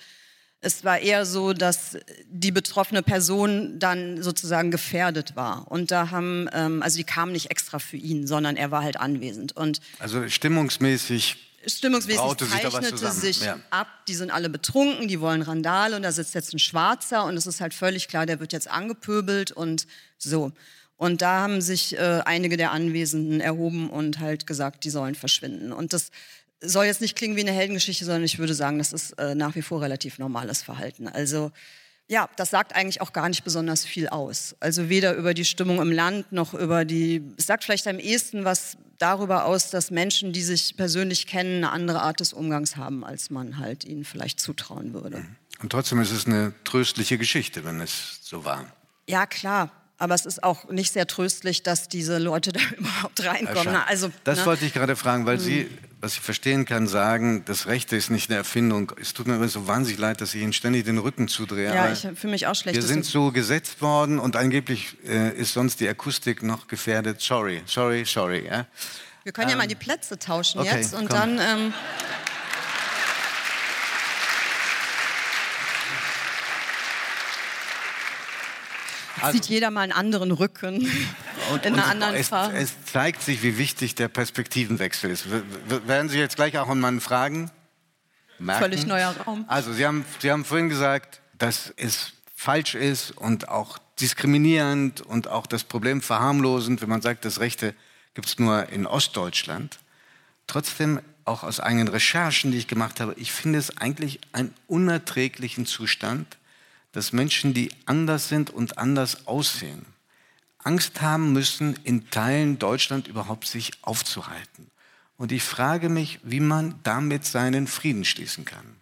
es war eher so, dass die betroffene Person dann sozusagen gefährdet war. Und da haben, ähm, also die kamen nicht extra für ihn, sondern er war halt anwesend. Und also stimmungsmäßig stimmungsmäßig zeichnete sich ja. ab, die sind alle betrunken, die wollen Randale und da sitzt jetzt ein Schwarzer und es ist halt völlig klar, der wird jetzt angepöbelt und so. Und da haben sich äh, einige der Anwesenden erhoben und halt gesagt, die sollen verschwinden. Und das soll jetzt nicht klingen wie eine Heldengeschichte, sondern ich würde sagen, das ist äh, nach wie vor relativ normales Verhalten. Also ja, das sagt eigentlich auch gar nicht besonders viel aus. Also weder über die Stimmung im Land noch über die, es sagt vielleicht am ehesten was darüber aus, dass Menschen, die sich persönlich kennen, eine andere Art des Umgangs haben, als man halt ihnen vielleicht zutrauen würde. Und trotzdem ist es eine tröstliche Geschichte, wenn es so war. Ja, klar. Aber es ist auch nicht sehr tröstlich, dass diese Leute da [laughs] überhaupt reinkommen. also, das ne? wollte ich gerade fragen, weil hm. Sie, was ich verstehen kann, sagen, das Rechte ist nicht eine Erfindung. Es tut mir immer so wahnsinnig leid, dass ich Ihnen ständig den Rücken zudrehe. Ja, ich fühle mich auch schlecht. Wir sind so gesetzt worden und angeblich äh, ist sonst die Akustik noch gefährdet. Sorry, sorry, sorry. Ja? Wir können ähm, ja mal die Plätze tauschen okay, jetzt und komm. dann... Ähm, also, sieht jeder mal einen anderen Rücken [laughs] und, in einer anderen es, Farbe. Es zeigt sich, wie wichtig der Perspektivenwechsel ist. werden Sie jetzt gleich auch einen Mann fragen? Merken? Völlig neuer Raum. Also Sie haben, Sie haben vorhin gesagt, dass es falsch ist und auch diskriminierend und auch das Problem verharmlosend, wenn man sagt, das Rechte gibt es nur in Ostdeutschland. Trotzdem, auch aus eigenen Recherchen, die ich gemacht habe, ich finde es eigentlich einen unerträglichen Zustand, dass Menschen, die anders sind und anders aussehen, Angst haben müssen, in Teilen Deutschland überhaupt sich aufzuhalten. Und ich frage mich, wie man damit seinen Frieden schließen kann.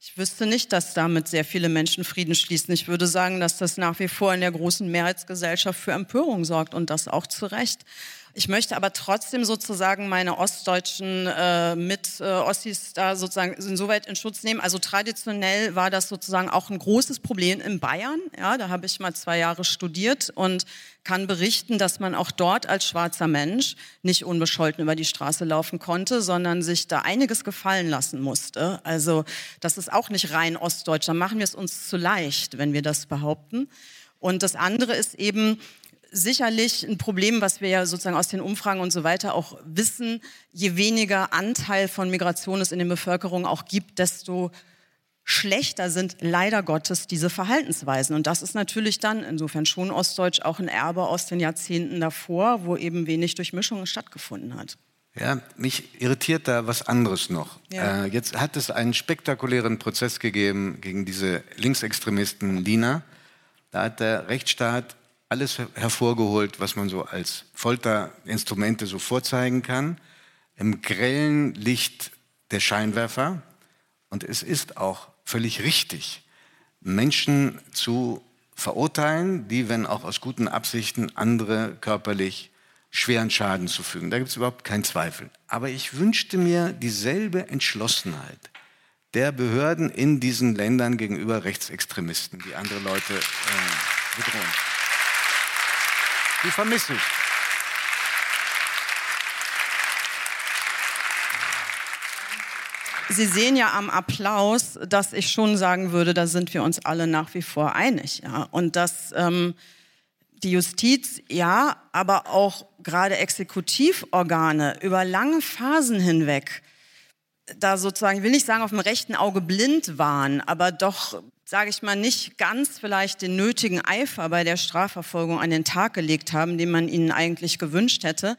Ich wüsste nicht, dass damit sehr viele Menschen Frieden schließen. Ich würde sagen, dass das nach wie vor in der großen Mehrheitsgesellschaft für Empörung sorgt und das auch zu Recht. Ich möchte aber trotzdem sozusagen meine ostdeutschen äh, Mit-Ossis äh, da sozusagen insoweit in Schutz nehmen. Also traditionell war das sozusagen auch ein großes Problem in Bayern. Ja, da habe ich mal zwei Jahre studiert und kann berichten, dass man auch dort als schwarzer Mensch nicht unbescholten über die Straße laufen konnte, sondern sich da einiges gefallen lassen musste. Also das ist auch nicht rein ostdeutsch. Da machen wir es uns zu leicht, wenn wir das behaupten. Und das andere ist eben, sicherlich ein Problem, was wir ja sozusagen aus den Umfragen und so weiter auch wissen. Je weniger Anteil von Migration es in der Bevölkerung auch gibt, desto schlechter sind leider Gottes diese Verhaltensweisen. Und das ist natürlich dann insofern schon Ostdeutsch auch ein Erbe aus den Jahrzehnten davor, wo eben wenig Durchmischung stattgefunden hat. Ja, mich irritiert da was anderes noch. Ja. Äh, jetzt hat es einen spektakulären Prozess gegeben gegen diese Linksextremisten Lina. Da hat der Rechtsstaat alles hervorgeholt, was man so als Folterinstrumente so vorzeigen kann, im grellen Licht der Scheinwerfer. Und es ist auch völlig richtig, Menschen zu verurteilen, die, wenn auch aus guten Absichten, andere körperlich schweren Schaden zu fügen. Da gibt es überhaupt keinen Zweifel. Aber ich wünschte mir dieselbe Entschlossenheit der Behörden in diesen Ländern gegenüber Rechtsextremisten, die andere Leute äh, bedrohen. Die vermisse ich. Sie sehen ja am Applaus, dass ich schon sagen würde, da sind wir uns alle nach wie vor einig. Ja? Und dass ähm, die Justiz, ja, aber auch gerade Exekutivorgane über lange Phasen hinweg da sozusagen, will nicht sagen, auf dem rechten Auge blind waren, aber doch sage ich mal, nicht ganz vielleicht den nötigen Eifer bei der Strafverfolgung an den Tag gelegt haben, den man ihnen eigentlich gewünscht hätte.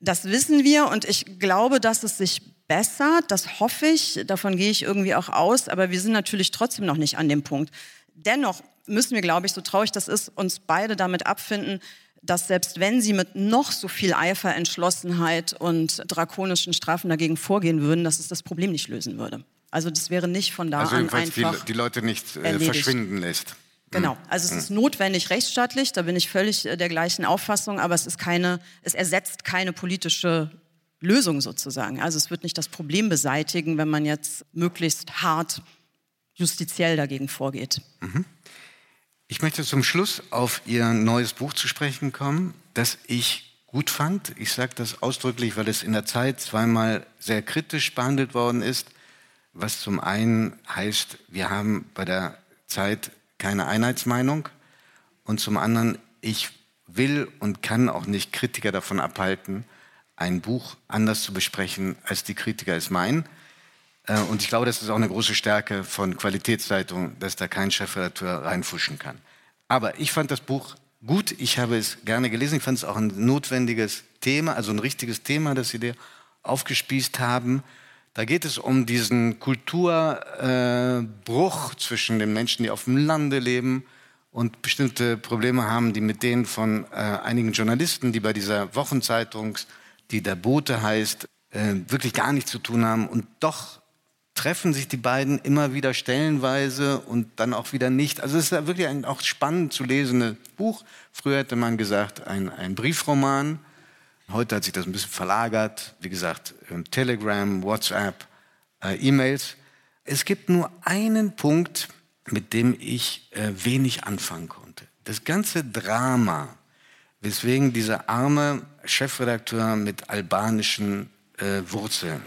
Das wissen wir und ich glaube, dass es sich besser, das hoffe ich, davon gehe ich irgendwie auch aus, aber wir sind natürlich trotzdem noch nicht an dem Punkt. Dennoch müssen wir, glaube ich, so traurig das ist, uns beide damit abfinden, dass selbst wenn sie mit noch so viel Eifer, Entschlossenheit und drakonischen Strafen dagegen vorgehen würden, dass es das Problem nicht lösen würde. Also das wäre nicht von da also an einfach die, die Leute nicht äh, verschwinden lässt. Genau, hm. also es hm. ist notwendig rechtsstaatlich, da bin ich völlig äh, der gleichen Auffassung, aber es ist keine, es ersetzt keine politische Lösung sozusagen. Also es wird nicht das Problem beseitigen, wenn man jetzt möglichst hart justiziell dagegen vorgeht. Mhm. Ich möchte zum Schluss auf Ihr neues Buch zu sprechen kommen, das ich gut fand. Ich sage das ausdrücklich, weil es in der Zeit zweimal sehr kritisch behandelt worden ist, was zum einen heißt, wir haben bei der Zeit keine Einheitsmeinung und zum anderen, ich will und kann auch nicht Kritiker davon abhalten, ein Buch anders zu besprechen, als die Kritiker es meinen. Äh, und ich glaube, das ist auch eine große Stärke von Qualitätszeitungen, dass da kein Chefredakteur reinfuschen kann. Aber ich fand das Buch gut, ich habe es gerne gelesen, ich fand es auch ein notwendiges Thema, also ein richtiges Thema, das Sie dir aufgespießt haben. Da geht es um diesen Kulturbruch äh, zwischen den Menschen, die auf dem Lande leben und bestimmte Probleme haben, die mit denen von äh, einigen Journalisten, die bei dieser Wochenzeitung, die der Bote heißt, äh, wirklich gar nichts zu tun haben und doch treffen sich die beiden immer wieder stellenweise und dann auch wieder nicht. Also es ist wirklich ein auch spannend zu lesendes Buch. Früher hätte man gesagt, ein, ein Briefroman. Heute hat sich das ein bisschen verlagert. Wie gesagt, ähm, Telegram, WhatsApp, äh, E-Mails. Es gibt nur einen Punkt, mit dem ich äh, wenig anfangen konnte. Das ganze Drama, weswegen dieser arme Chefredakteur mit albanischen äh, Wurzeln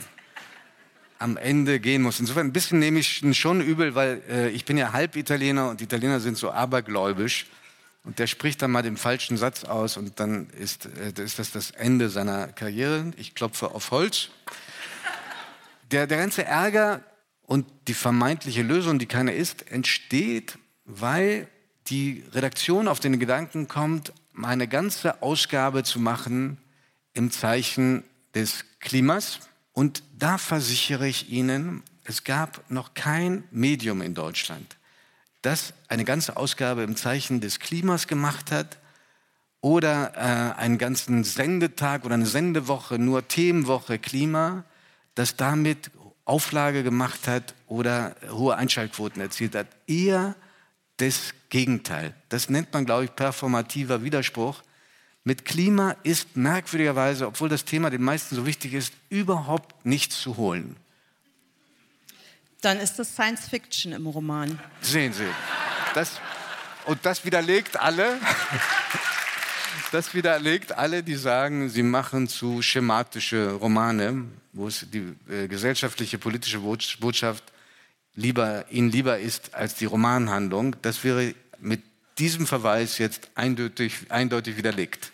am Ende gehen muss. Insofern ein bisschen nehme ich ihn schon übel, weil äh, ich bin ja halb Italiener und Italiener sind so abergläubisch. Und der spricht dann mal den falschen Satz aus und dann ist, äh, ist das das Ende seiner Karriere. Ich klopfe auf Holz. Der, der ganze Ärger und die vermeintliche Lösung, die keine ist, entsteht, weil die Redaktion auf den Gedanken kommt, eine ganze Ausgabe zu machen im Zeichen des Klimas und da versichere ich Ihnen, es gab noch kein Medium in Deutschland, das eine ganze Ausgabe im Zeichen des Klimas gemacht hat oder äh, einen ganzen Sendetag oder eine Sendewoche, nur Themenwoche Klima, das damit Auflage gemacht hat oder hohe Einschaltquoten erzielt hat. Eher das Gegenteil. Das nennt man, glaube ich, performativer Widerspruch. Mit Klima ist merkwürdigerweise, obwohl das Thema den meisten so wichtig ist, überhaupt nichts zu holen. Dann ist das Science Fiction im Roman. Sehen Sie. Das, und das widerlegt alle. [laughs] Das widerlegt alle, die sagen, sie machen zu schematische Romane, wo es die äh, gesellschaftliche, politische Botschaft lieber, ihnen lieber ist als die Romanhandlung. Das wäre mit diesem Verweis jetzt eindeutig, eindeutig widerlegt.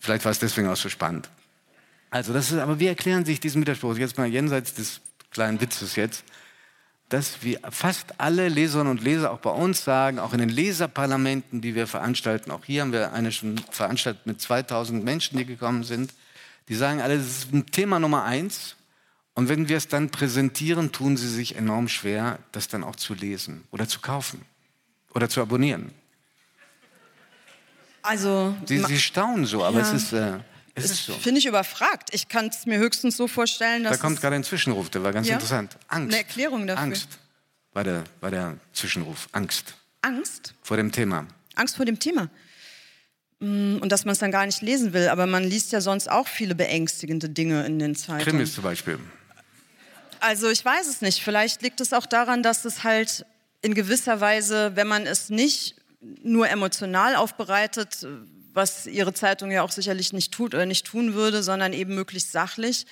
Vielleicht war es deswegen auch so spannend. Also, das ist, aber wie erklären sich diesen Widerspruch? Jetzt mal jenseits des kleinen Witzes jetzt, dass wir fast alle Leserinnen und Leser auch bei uns sagen, auch in den Leserparlamenten, die wir veranstalten, auch hier haben wir eine schon veranstaltet mit 2000 Menschen, die gekommen sind, die sagen alle, das ist ein Thema Nummer eins. Und wenn wir es dann präsentieren, tun sie sich enorm schwer, das dann auch zu lesen oder zu kaufen oder zu abonnieren. Also. Sie, Sie staunen so, aber ja. es ist. Äh, es ist so. Finde ich überfragt. Ich kann es mir höchstens so vorstellen, dass. Da kommt gerade ein Zwischenruf, der war ganz ja? interessant. Angst. Eine Erklärung dafür. Angst war der, war der Zwischenruf. Angst. Angst? Vor dem Thema. Angst vor dem Thema. Mm, und dass man es dann gar nicht lesen will. Aber man liest ja sonst auch viele beängstigende Dinge in den Zeitungen. Krimis zum Beispiel. Also ich weiß es nicht. Vielleicht liegt es auch daran, dass es halt in gewisser Weise, wenn man es nicht nur emotional aufbereitet, was Ihre Zeitung ja auch sicherlich nicht tut oder nicht tun würde, sondern eben möglichst sachlich,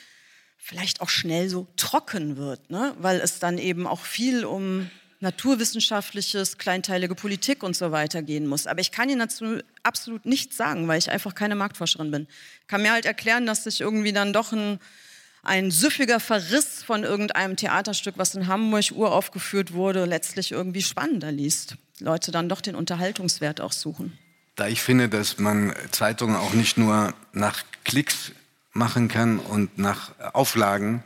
vielleicht auch schnell so trocken wird, ne? weil es dann eben auch viel um naturwissenschaftliches, kleinteilige Politik und so weiter gehen muss. Aber ich kann Ihnen dazu absolut nichts sagen, weil ich einfach keine Marktforscherin bin. Ich kann mir halt erklären, dass sich irgendwie dann doch ein ein süffiger Verriss von irgendeinem Theaterstück, was in Hamburg uraufgeführt wurde, letztlich irgendwie spannender liest. Leute dann doch den Unterhaltungswert auch suchen. Da ich finde, dass man Zeitungen auch nicht nur nach Klicks machen kann und nach Auflagen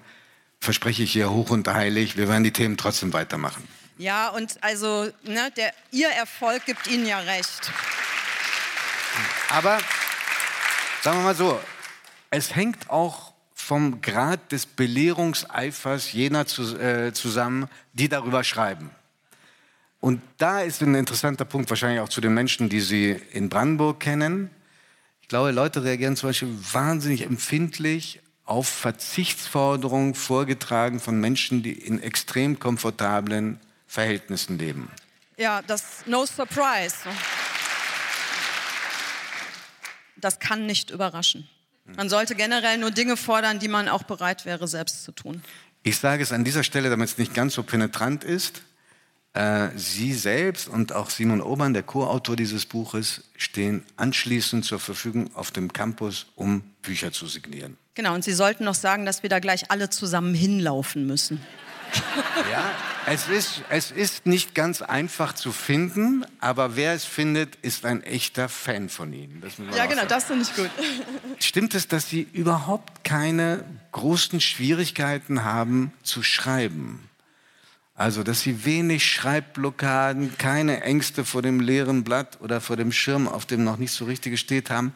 verspreche ich hier hoch und heilig, wir werden die Themen trotzdem weitermachen. Ja, und also ne, der, Ihr Erfolg gibt Ihnen ja recht. Aber sagen wir mal so, es hängt auch vom Grad des Belehrungseifers jener zu, äh, zusammen, die darüber schreiben. Und da ist ein interessanter Punkt, wahrscheinlich auch zu den Menschen, die Sie in Brandenburg kennen. Ich glaube, Leute reagieren zum Beispiel wahnsinnig empfindlich auf Verzichtsforderungen vorgetragen von Menschen, die in extrem komfortablen Verhältnissen leben. Ja, das no surprise. Das kann nicht überraschen. Man sollte generell nur Dinge fordern, die man auch bereit wäre, selbst zu tun. Ich sage es an dieser Stelle, damit es nicht ganz so penetrant ist. Äh, Sie selbst und auch Simon Obern, der Co-Autor dieses Buches, stehen anschließend zur Verfügung auf dem Campus, um Bücher zu signieren. Genau, und Sie sollten noch sagen, dass wir da gleich alle zusammen hinlaufen müssen. [laughs] Ja, es ist, es ist nicht ganz einfach zu finden, aber wer es findet, ist ein echter Fan von Ihnen. ja, genau, sagen. das finde ich gut. [laughs] Stimmt es, dass Sie überhaupt keine großen Schwierigkeiten haben zu schreiben? Also, dass Sie wenig Schreibblockaden, keine Ängste vor dem leeren Blatt oder vor dem Schirm, auf dem noch nicht so richtig steht haben,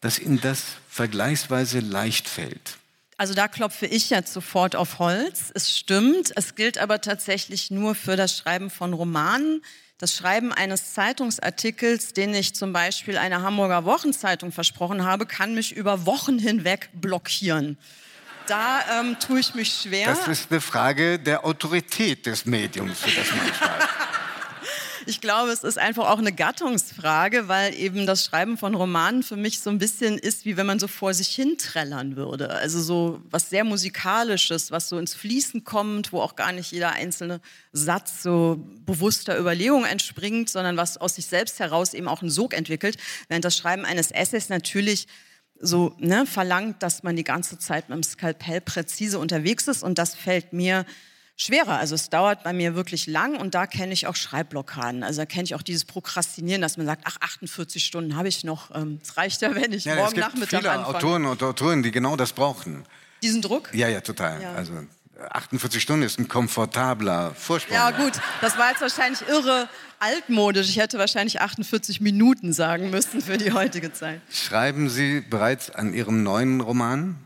dass Ihnen das vergleichsweise leicht fällt. Also da klopfe ich jetzt sofort auf Holz. Es stimmt, es gilt aber tatsächlich nur für das Schreiben von Romanen. Das Schreiben eines Zeitungsartikels, den ich zum Beispiel einer Hamburger Wochenzeitung versprochen habe, kann mich über Wochen hinweg blockieren. Da ähm, tue ich mich schwer. Das ist eine Frage der Autorität des Mediums, für das man schreibt. [laughs] Ich glaube, es ist einfach auch eine Gattungsfrage, weil eben das Schreiben von Romanen für mich so ein bisschen ist, wie wenn man so vor sich hin trällern würde. Also so was sehr musikalisches, was so ins Fließen kommt, wo auch gar nicht jeder einzelne Satz so bewusster Überlegung entspringt, sondern was aus sich selbst heraus eben auch einen Sog entwickelt. Während das Schreiben eines Essays natürlich so ne, verlangt, dass man die ganze Zeit mit dem Skalpell präzise unterwegs ist und das fällt mir schwerer. Also es dauert bei mir wirklich lang und da kenne ich auch Schreibblockaden. Also da kenne ich auch dieses Prokrastinieren, dass man sagt, ach 48 Stunden habe ich noch. Ähm, es reicht ja, wenn ich ja, morgen Nachmittag es gibt viele anfange. Autoren und Autoren, die genau das brauchen. Diesen Druck? Ja, ja, total. Ja. Also 48 Stunden ist ein komfortabler Vorsprung. Ja gut, das war jetzt wahrscheinlich irre altmodisch. Ich hätte wahrscheinlich 48 Minuten sagen müssen für die heutige Zeit. Schreiben Sie bereits an Ihrem neuen Roman?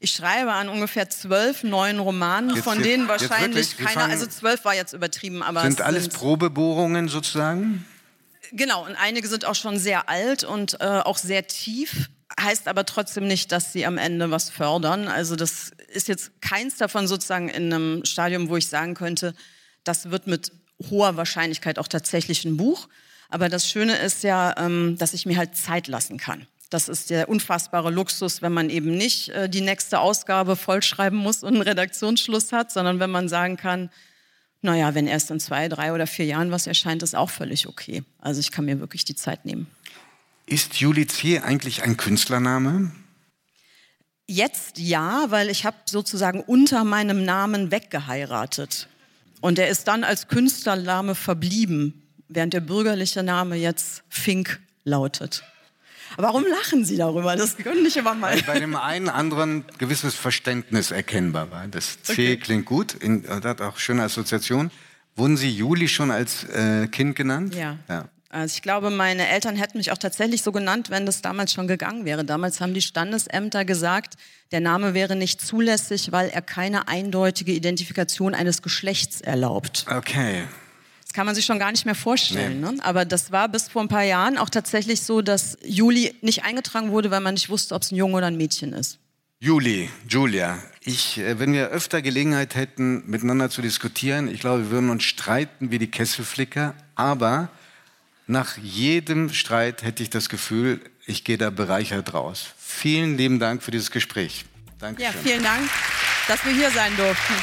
Ich schreibe an ungefähr zwölf neuen Romanen, jetzt, von denen wahrscheinlich keiner, also zwölf war jetzt übertrieben, aber. Sind alles sind, Probebohrungen sozusagen? Genau, und einige sind auch schon sehr alt und äh, auch sehr tief. Heißt aber trotzdem nicht, dass sie am Ende was fördern. Also das ist jetzt keins davon sozusagen in einem Stadium, wo ich sagen könnte, das wird mit hoher Wahrscheinlichkeit auch tatsächlich ein Buch. Aber das Schöne ist ja, ähm, dass ich mir halt Zeit lassen kann. Das ist der unfassbare Luxus, wenn man eben nicht äh, die nächste Ausgabe vollschreiben muss und einen Redaktionsschluss hat, sondern wenn man sagen kann, naja, wenn erst in zwei, drei oder vier Jahren was erscheint, ist auch völlig okay. Also ich kann mir wirklich die Zeit nehmen. Ist Julizier eigentlich ein Künstlername? Jetzt ja, weil ich habe sozusagen unter meinem Namen weggeheiratet. Und er ist dann als Künstlername verblieben, während der bürgerliche Name jetzt Fink lautet. Warum lachen Sie darüber? Das können nicht immer mal. Weil bei dem einen anderen gewisses Verständnis erkennbar war. Das C okay. klingt gut, in, hat auch schöne Assoziation. Wurden Sie Juli schon als äh, Kind genannt? Ja. ja. Also ich glaube, meine Eltern hätten mich auch tatsächlich so genannt, wenn das damals schon gegangen wäre. Damals haben die Standesämter gesagt, der Name wäre nicht zulässig, weil er keine eindeutige Identifikation eines Geschlechts erlaubt. Okay kann man sich schon gar nicht mehr vorstellen. Nee. Ne? Aber das war bis vor ein paar Jahren auch tatsächlich so, dass Juli nicht eingetragen wurde, weil man nicht wusste, ob es ein Junge oder ein Mädchen ist. Juli, Julia, ich, äh, wenn wir öfter Gelegenheit hätten, miteinander zu diskutieren, ich glaube, wir würden uns streiten wie die Kesselflicker, aber nach jedem Streit hätte ich das Gefühl, ich gehe da bereichert raus. Vielen lieben Dank für dieses Gespräch. Dankeschön. Ja, vielen Dank, dass wir hier sein durften.